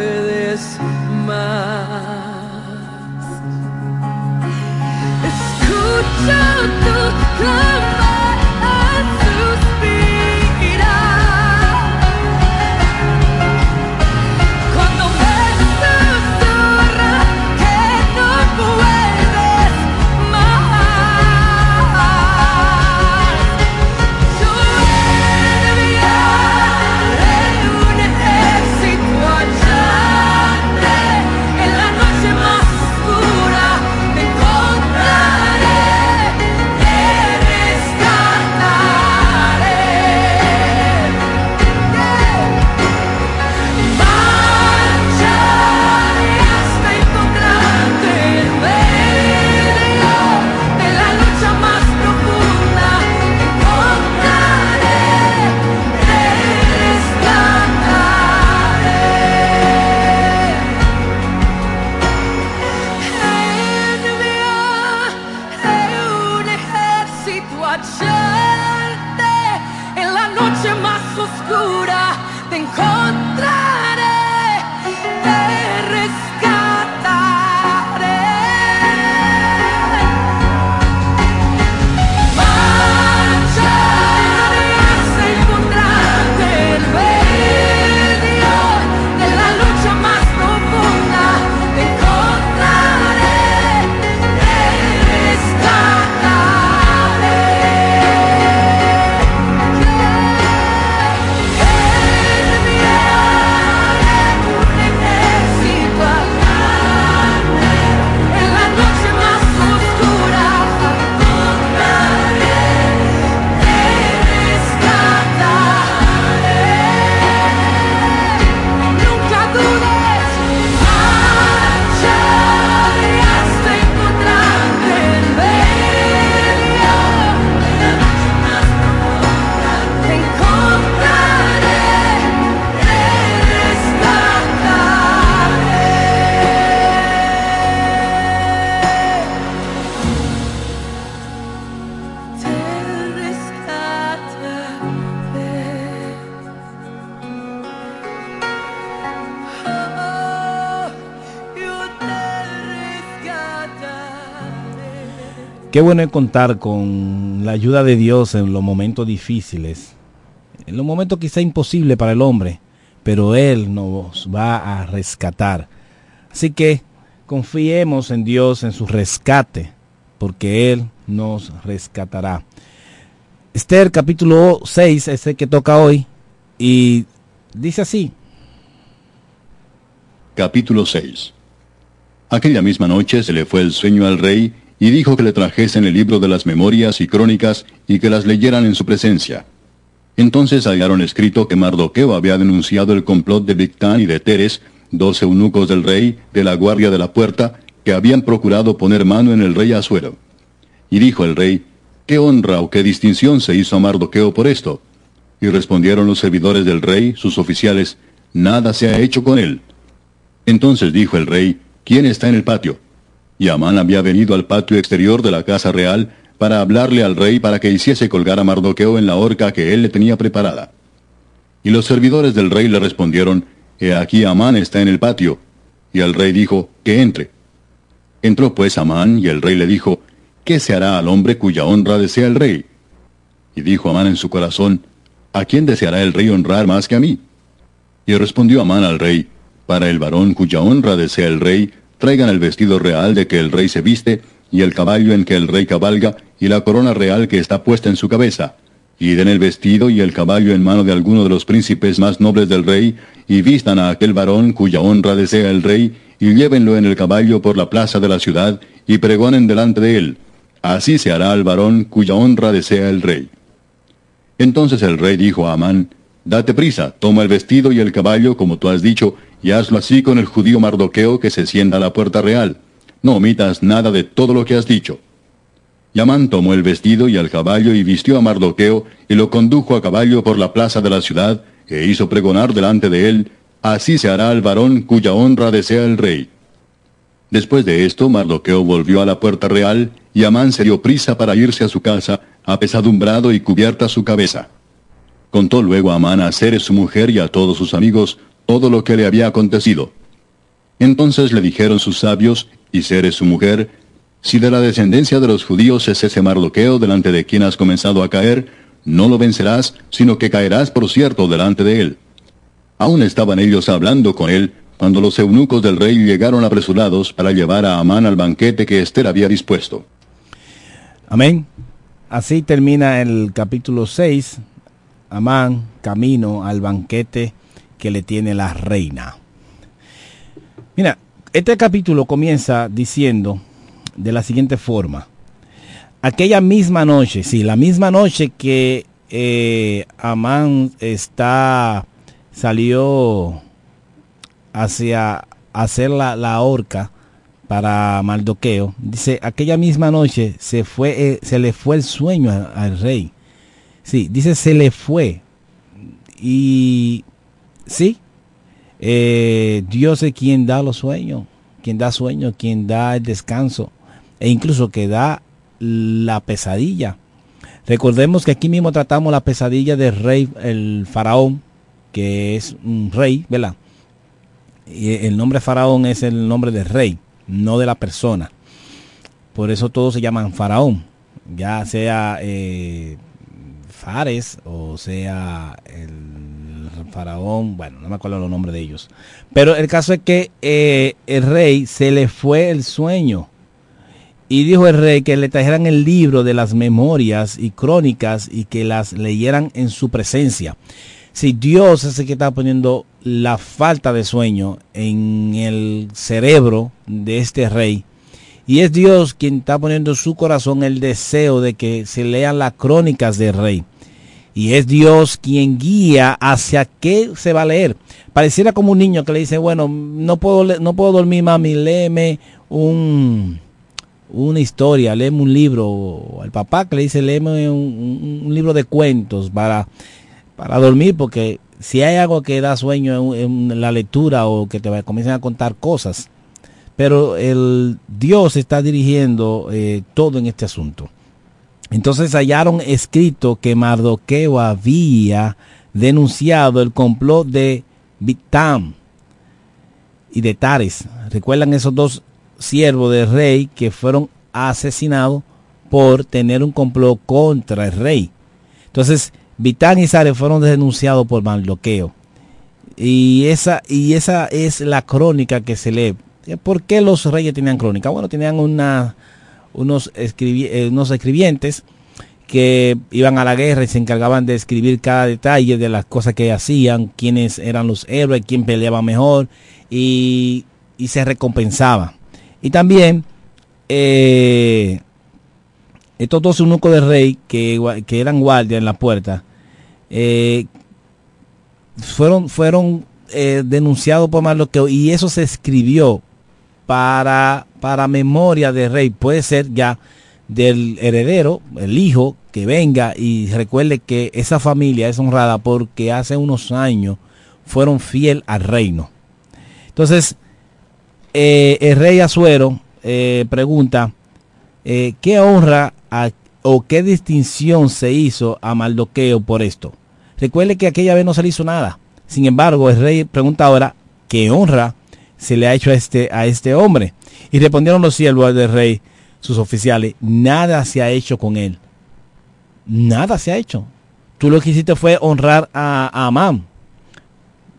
Qué bueno es contar con la ayuda de Dios en los momentos difíciles, en los momentos quizá imposibles para el hombre, pero Él nos va a rescatar. Así que confiemos en Dios, en su rescate, porque Él nos rescatará. Esther capítulo 6 es el que toca hoy y dice así. Capítulo 6 Aquella misma noche se le fue el sueño al rey y dijo que le trajesen el libro de las memorias y crónicas y que las leyeran en su presencia. Entonces hallaron escrito que Mardoqueo había denunciado el complot de Bigtán y de Teres, dos eunucos del rey, de la guardia de la puerta, que habían procurado poner mano en el rey Asuero. Y dijo el rey, ¿qué honra o qué distinción se hizo a Mardoqueo por esto? Y respondieron los servidores del rey, sus oficiales, nada se ha hecho con él. Entonces dijo el rey, ¿quién está en el patio? Y Amán había venido al patio exterior de la casa real para hablarle al rey para que hiciese colgar a Mardoqueo en la horca que él le tenía preparada. Y los servidores del rey le respondieron, He aquí Amán está en el patio. Y el rey dijo, que entre. Entró pues Amán, y el rey le dijo, ¿qué se hará al hombre cuya honra desea el rey? Y dijo Amán en su corazón, ¿a quién deseará el rey honrar más que a mí? Y respondió Amán al rey, para el varón cuya honra desea el rey, traigan el vestido real de que el rey se viste, y el caballo en que el rey cabalga, y la corona real que está puesta en su cabeza. Y den el vestido y el caballo en mano de alguno de los príncipes más nobles del rey, y vistan a aquel varón cuya honra desea el rey, y llévenlo en el caballo por la plaza de la ciudad, y pregonen delante de él. Así se hará al varón cuya honra desea el rey. Entonces el rey dijo a Amán, Date prisa, toma el vestido y el caballo, como tú has dicho, y hazlo así con el judío Mardoqueo que se sienta a la puerta real. No omitas nada de todo lo que has dicho. Y Amán tomó el vestido y el caballo y vistió a Mardoqueo, y lo condujo a caballo por la plaza de la ciudad, e hizo pregonar delante de él, Así se hará al varón cuya honra desea el rey. Después de esto, Mardoqueo volvió a la puerta real, y Amán se dio prisa para irse a su casa, apesadumbrado y cubierta su cabeza. Contó luego a Amán a Ceres su mujer y a todos sus amigos todo lo que le había acontecido. Entonces le dijeron sus sabios y Ceres su mujer, si de la descendencia de los judíos es ese Mardoqueo delante de quien has comenzado a caer, no lo vencerás, sino que caerás por cierto delante de él. Aún estaban ellos hablando con él, cuando los eunucos del rey llegaron apresurados para llevar a Amán al banquete que Esther había dispuesto. Amén. Así termina el capítulo 6. Amán, camino al banquete que le tiene la reina. Mira, este capítulo comienza diciendo de la siguiente forma. Aquella misma noche, sí, la misma noche que eh, Amán está, salió hacia hacer la, la horca para Maldoqueo, dice, aquella misma noche se fue, eh, se le fue el sueño al rey. Sí, dice se le fue. Y sí, eh, Dios es quien da los sueños, quien da sueños, quien da el descanso, e incluso que da la pesadilla. Recordemos que aquí mismo tratamos la pesadilla del rey, el faraón, que es un rey, ¿verdad? Y el nombre faraón es el nombre del rey, no de la persona. Por eso todos se llaman faraón, ya sea eh, Fares o sea el faraón, bueno, no me acuerdo los nombres de ellos. Pero el caso es que eh, el rey se le fue el sueño. Y dijo el rey que le trajeran el libro de las memorias y crónicas y que las leyeran en su presencia. Si Dios es el que está poniendo la falta de sueño en el cerebro de este rey, y es Dios quien está poniendo en su corazón el deseo de que se lean las crónicas del rey. Y es Dios quien guía hacia qué se va a leer. Pareciera como un niño que le dice, bueno, no puedo, no puedo dormir, mami, léeme un, una historia, léeme un libro. Al papá que le dice, léeme un, libro de cuentos para, para dormir, porque si hay algo que da sueño en, en la lectura o que te comiencen a contar cosas. Pero el Dios está dirigiendo eh, todo en este asunto. Entonces hallaron escrito que Mardoqueo había denunciado el complot de Bitam y de Tares. Recuerdan esos dos siervos del rey que fueron asesinados por tener un complot contra el rey. Entonces, Bitán y Tares fueron denunciados por Mardoqueo. Y esa, y esa es la crónica que se lee. ¿Por qué los reyes tenían crónica? Bueno, tenían una, unos, escribi eh, unos escribientes que iban a la guerra y se encargaban de escribir cada detalle de las cosas que hacían, quiénes eran los héroes, quién peleaba mejor y, y se recompensaba. Y también eh, estos dos eunucos del rey que, que, eran guardias en la puerta eh, fueron, fueron eh, denunciados por Mardoqueo y eso se escribió para, para memoria del rey. Puede ser ya del heredero, el hijo, que venga y recuerde que esa familia es honrada porque hace unos años fueron fiel al reino. Entonces, eh, el rey Azuero eh, pregunta, eh, ¿qué honra o qué distinción se hizo a Maldoqueo por esto? Recuerde que aquella vez no se le hizo nada. Sin embargo, el rey pregunta ahora, ¿qué honra se le ha hecho a este, a este hombre? Y respondieron los siervos del rey, sus oficiales, nada se ha hecho con él. Nada se ha hecho. Tú lo que hiciste fue honrar a, a Amán.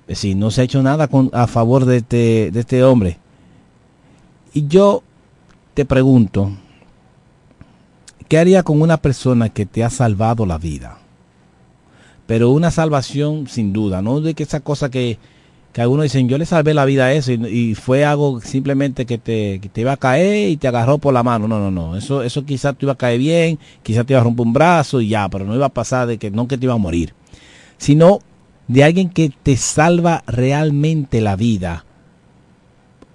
Si no se ha hecho nada a favor de este, de este hombre. Y yo te pregunto, ¿qué haría con una persona que te ha salvado la vida? Pero una salvación sin duda, no de que esa cosa que, que algunos dicen, yo le salvé la vida a eso y, fue algo simplemente que te, que te, iba a caer y te agarró por la mano. No, no, no. Eso, eso quizás te iba a caer bien, quizás te iba a romper un brazo y ya, pero no iba a pasar de que no que te iba a morir. Sino de alguien que te salva realmente la vida.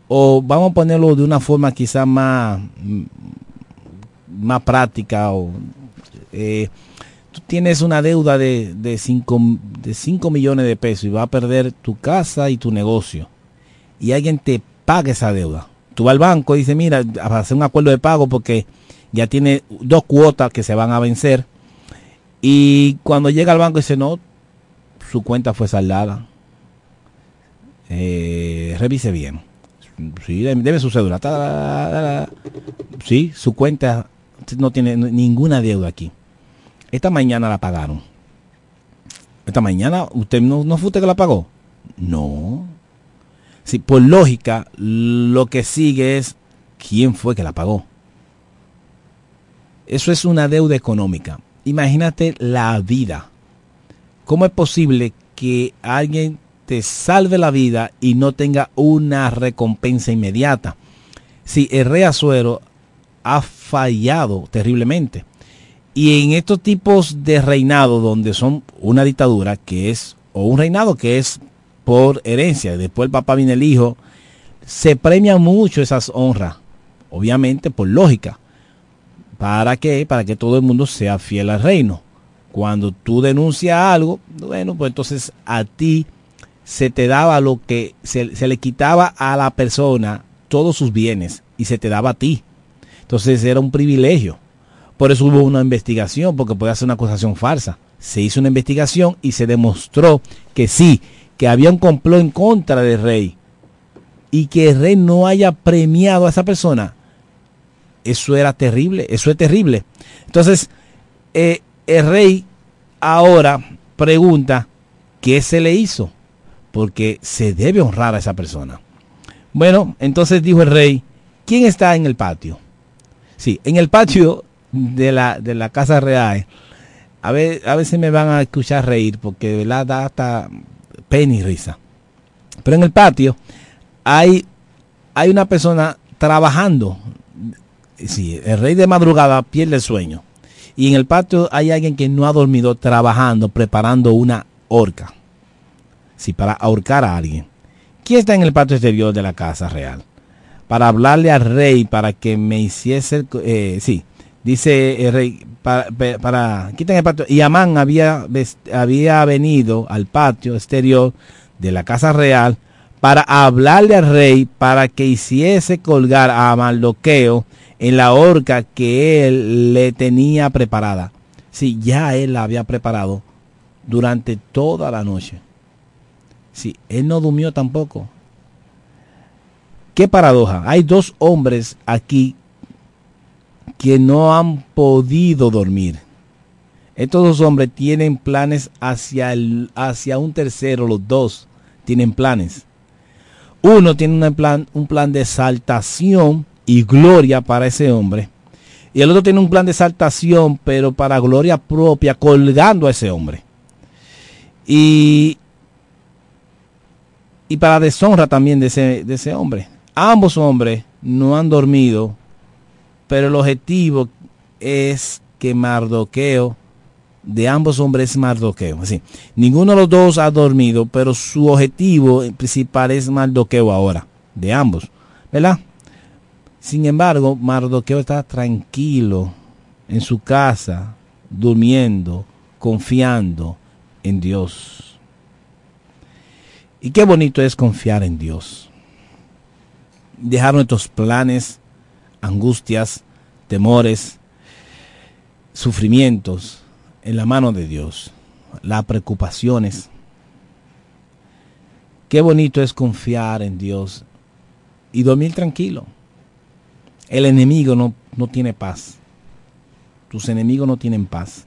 O vamos a ponerlo de una forma quizás más, más práctica o... Eh, tú tienes una deuda de, de, cinco, de 5 millones de pesos y vas a perder tu casa y tu negocio. Y alguien te paga esa deuda. Tú vas al banco y dices, mira, a hacer un acuerdo de pago porque ya tiene dos cuotas que se van a vencer. Y cuando llega al banco dice, no, su cuenta fue saldada. Eh, revise bien. Sí, debe su cédula. Sí, su cuenta no tiene ninguna deuda aquí. Esta mañana la pagaron. Esta mañana, ¿usted no, no fue usted que la pagó? No. Sí, por lógica, lo que sigue es quién fue que la pagó. Eso es una deuda económica. Imagínate la vida. ¿Cómo es posible que alguien te salve la vida y no tenga una recompensa inmediata? Si el rey Azuero ha fallado terriblemente. Y en estos tipos de reinado donde son una dictadura que es, o un reinado que es por herencia, después el papá viene el hijo, se premia mucho esas honras, obviamente por lógica. ¿Para qué? Para que todo el mundo sea fiel al reino. Cuando tú denuncias algo, bueno, pues entonces a ti se te daba lo que se, se le quitaba a la persona todos sus bienes y se te daba a ti. Entonces era un privilegio. Por eso hubo una investigación, porque puede ser una acusación falsa. Se hizo una investigación y se demostró que sí, que había un complot en contra del rey. Y que el rey no haya premiado a esa persona. Eso era terrible, eso es terrible. Entonces, eh, el rey ahora pregunta qué se le hizo, porque se debe honrar a esa persona. Bueno, entonces dijo el rey, ¿quién está en el patio? Sí, en el patio de la, de la Casa Real, a ver, a veces me van a escuchar reír, porque de verdad da hasta pena y risa. Pero en el patio hay, hay una persona trabajando. Sí, el rey de madrugada pierde el sueño. Y en el patio hay alguien que no ha dormido trabajando, preparando una horca. Sí, para ahorcar a alguien. ¿Quién está en el patio exterior de la casa real? Para hablarle al rey para que me hiciese, eh, sí, dice el rey, para, para quiten el patio. Y Amán había, había venido al patio exterior de la casa real para hablarle al rey para que hiciese colgar a Mardoqueo en la horca que él le tenía preparada. Sí, ya él la había preparado durante toda la noche. Sí, él no durmió tampoco. Qué paradoja. Hay dos hombres aquí que no han podido dormir. Estos dos hombres tienen planes hacia, el, hacia un tercero, los dos tienen planes. Uno tiene un plan, un plan de exaltación y gloria para ese hombre. Y el otro tiene un plan de exaltación, pero para gloria propia, colgando a ese hombre. Y, y para deshonra también de ese, de ese hombre. Ambos hombres no han dormido, pero el objetivo es que Mardoqueo, de ambos hombres es Mardoqueo. Así, ninguno de los dos ha dormido, pero su objetivo principal es Mardoqueo ahora, de ambos, ¿verdad? Sin embargo, Mardoqueo está tranquilo en su casa, durmiendo, confiando en Dios. Y qué bonito es confiar en Dios. Dejar nuestros planes, angustias, temores, sufrimientos en la mano de Dios, las preocupaciones. Qué bonito es confiar en Dios y dormir tranquilo. El enemigo no, no tiene paz. Tus enemigos no tienen paz.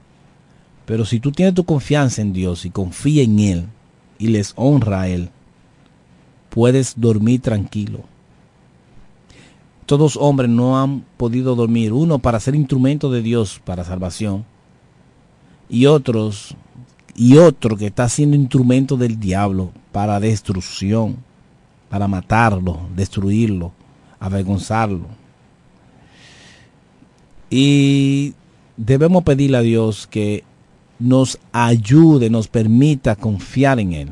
Pero si tú tienes tu confianza en Dios y confía en Él y les honra a Él, puedes dormir tranquilo. Todos hombres no han podido dormir. Uno para ser instrumento de Dios para salvación. Y otros, y otro que está siendo instrumento del diablo para destrucción, para matarlo, destruirlo, avergonzarlo. Y debemos pedirle a Dios que nos ayude, nos permita confiar en Él.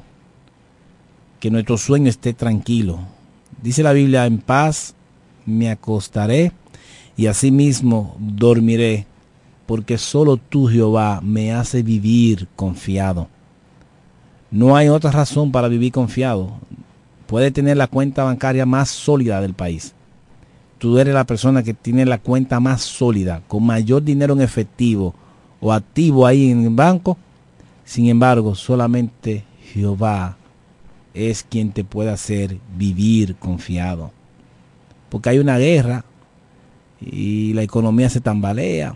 Que nuestro sueño esté tranquilo. Dice la Biblia, en paz me acostaré y asimismo dormiré, porque solo tú, Jehová, me hace vivir confiado. No hay otra razón para vivir confiado. Puede tener la cuenta bancaria más sólida del país. Tú eres la persona que tiene la cuenta más sólida, con mayor dinero en efectivo o activo ahí en el banco. Sin embargo, solamente Jehová es quien te puede hacer vivir confiado. Porque hay una guerra y la economía se tambalea.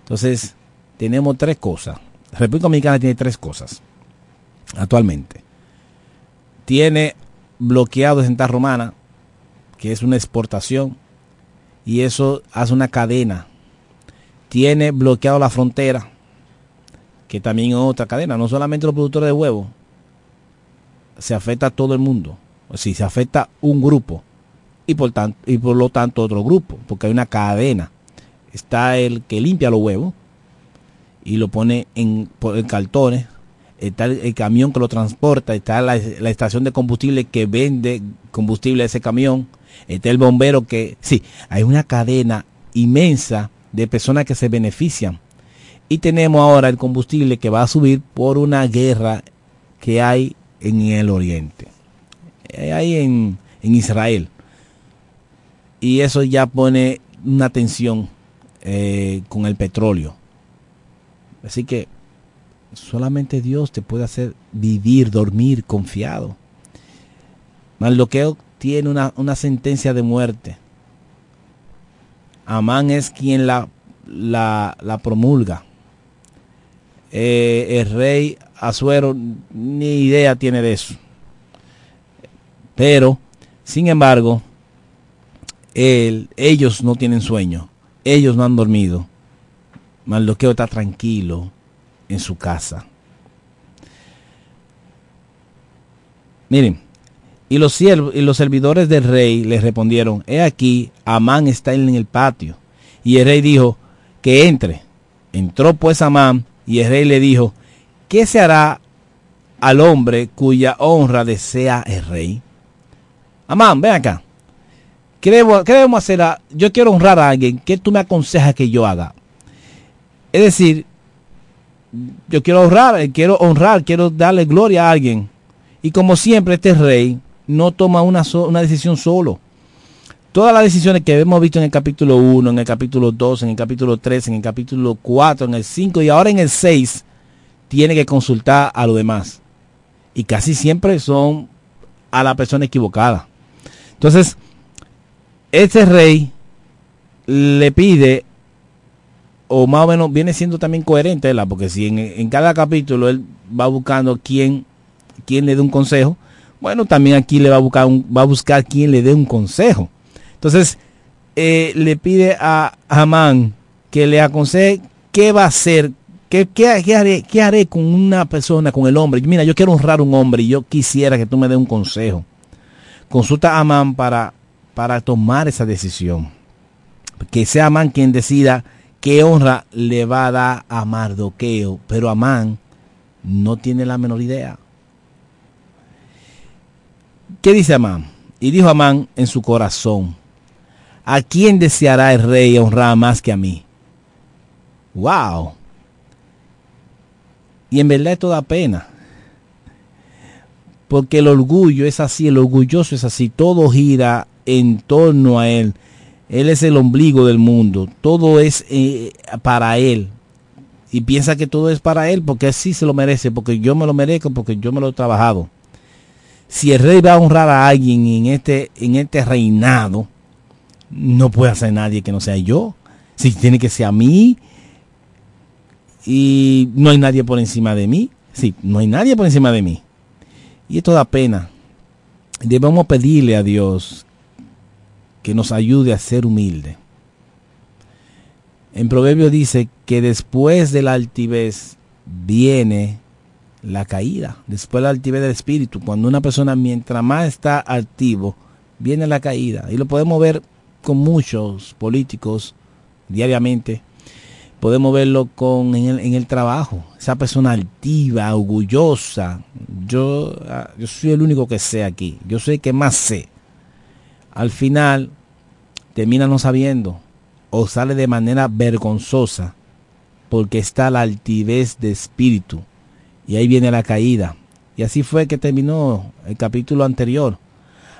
Entonces, tenemos tres cosas. La República Dominicana tiene tres cosas actualmente. Tiene bloqueado Santa Romana, que es una exportación, y eso hace una cadena. Tiene bloqueado la frontera, que también es otra cadena, no solamente los productores de huevos, se afecta a todo el mundo. O si se afecta un grupo y por, tanto, y por lo tanto otro grupo, porque hay una cadena. Está el que limpia los huevos y lo pone en, en cartones, está el, camión que lo transporta, está la, estación de combustible que vende combustible a ese camión, está el bombero que, sí, hay una cadena inmensa de personas que se benefician. Y tenemos ahora el combustible que va a subir por una guerra que hay en el oriente, hay en, en Israel. Y eso ya pone una tensión eh, con el petróleo. Así que solamente Dios te puede hacer vivir, dormir confiado. Maldoqueo tiene una, una sentencia de muerte. Amán es quien la, la, la promulga. Eh, el rey Azuero ni idea tiene de eso. Pero, sin embargo, él, ellos no tienen sueño. Ellos no han dormido. Maldoqueo está tranquilo en su casa. Miren, y los, siervos, y los servidores del rey le respondieron, he aquí, Amán está en el patio. Y el rey dijo, que entre. Entró pues Amán y el rey le dijo, ¿qué se hará al hombre cuya honra desea el rey? Amán, ven acá. ¿Qué, debo, debemos hacer? A, yo quiero honrar a alguien. ¿Qué tú me aconsejas que yo haga? Es decir, yo quiero honrar, quiero honrar, quiero darle gloria a alguien. Y como siempre, este rey no toma una, una decisión solo. Todas las decisiones que hemos visto en el capítulo 1, en el capítulo 2, en el capítulo 3, en el capítulo 4, en el 5 y ahora en el 6, tiene que consultar a los demás. Y casi siempre son a la persona equivocada. Entonces, este rey le pide, o más o menos viene siendo también coherente, ¿la? porque si en, en, cada capítulo él va buscando quién, quién le dé un consejo, bueno, también aquí le va a buscar, va a buscar quién le dé un consejo. Entonces, eh, le pide a Amán que le aconseje qué va a hacer, qué, qué, qué, haré, qué haré con una persona, con el hombre. Mira, yo quiero honrar a un hombre y yo quisiera que tú me des un consejo. Consulta a Amán para, para tomar esa decisión. Que sea Amán quien decida qué honra le va a dar a Mardoqueo, pero Amán no tiene la menor idea. ¿Qué dice Amán? Y dijo Amán en su corazón, ¿a quién deseará el rey honrar más que a mí? ¡Wow! Y en verdad esto da pena. Porque el orgullo es así, el orgulloso es así, todo gira en torno a él. Él es el ombligo del mundo, todo es eh, para él. Y piensa que todo es para él porque así se lo merece, porque yo me lo merezco, porque yo me lo he trabajado si el rey va a honrar a alguien en este, en este reinado, no puede hacer nadie que no sea yo. Si tiene que ser a mí y no hay nadie por encima de mí. Sí, no hay nadie por encima de mí. Y esto da pena. Debemos pedirle a Dios que nos ayude a ser humilde. En Proverbio dice que después de la altivez viene la caída, después la altivez del espíritu. Cuando una persona mientras más está activo, viene la caída. Y lo podemos ver con muchos políticos diariamente. Podemos verlo con, en, el, en el trabajo. Esa persona altiva, orgullosa. Yo, yo soy el único que sé aquí. Yo soy el que más sé. Al final termina no sabiendo o sale de manera vergonzosa porque está la altivez de espíritu y ahí viene la caída. Y así fue que terminó el capítulo anterior.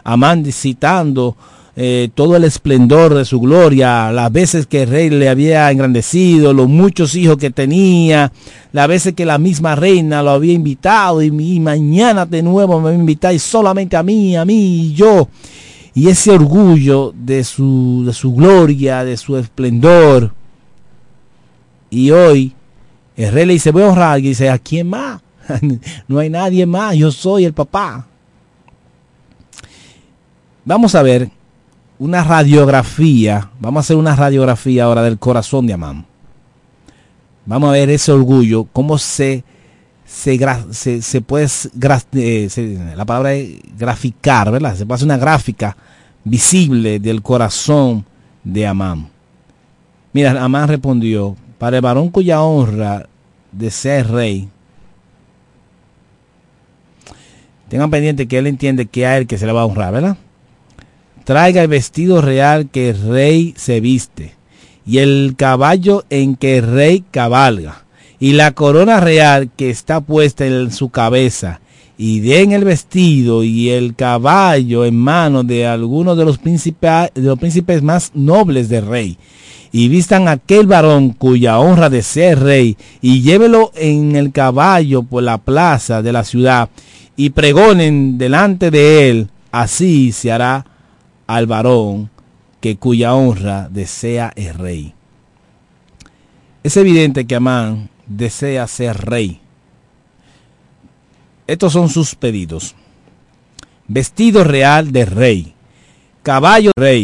Amán citando eh, todo el esplendor de su gloria, las veces que el rey le había engrandecido, los muchos hijos que tenía, las veces que la misma reina lo había invitado y, y mañana de nuevo me invitáis solamente a mí, a mí y yo. Y ese orgullo de su, de su gloria, de su esplendor. Y hoy el rey le dice, voy a honrar. Y dice, ¿a quién más? no hay nadie más, yo soy el papá. Vamos a ver una radiografía, vamos a hacer una radiografía ahora del corazón de Amán. Vamos a ver ese orgullo, cómo se, se, se, se puede, eh, la palabra es graficar, ¿verdad? Se puede hacer una gráfica visible del corazón de Amán. Mira, Amán respondió, para el varón cuya honra de ser rey, tengan pendiente que él entiende que a él que se le va a honrar, ¿verdad? traiga el vestido real que el rey se viste, y el caballo en que el rey cabalga, y la corona real que está puesta en su cabeza, y den el vestido y el caballo en manos de algunos de los, príncipes, de los príncipes más nobles del rey, y vistan aquel varón cuya honra de ser rey, y llévelo en el caballo por la plaza de la ciudad, y pregonen delante de él, así se hará al varón que cuya honra desea el rey. Es evidente que Amán desea ser rey. Estos son sus pedidos. Vestido real de rey, caballo rey,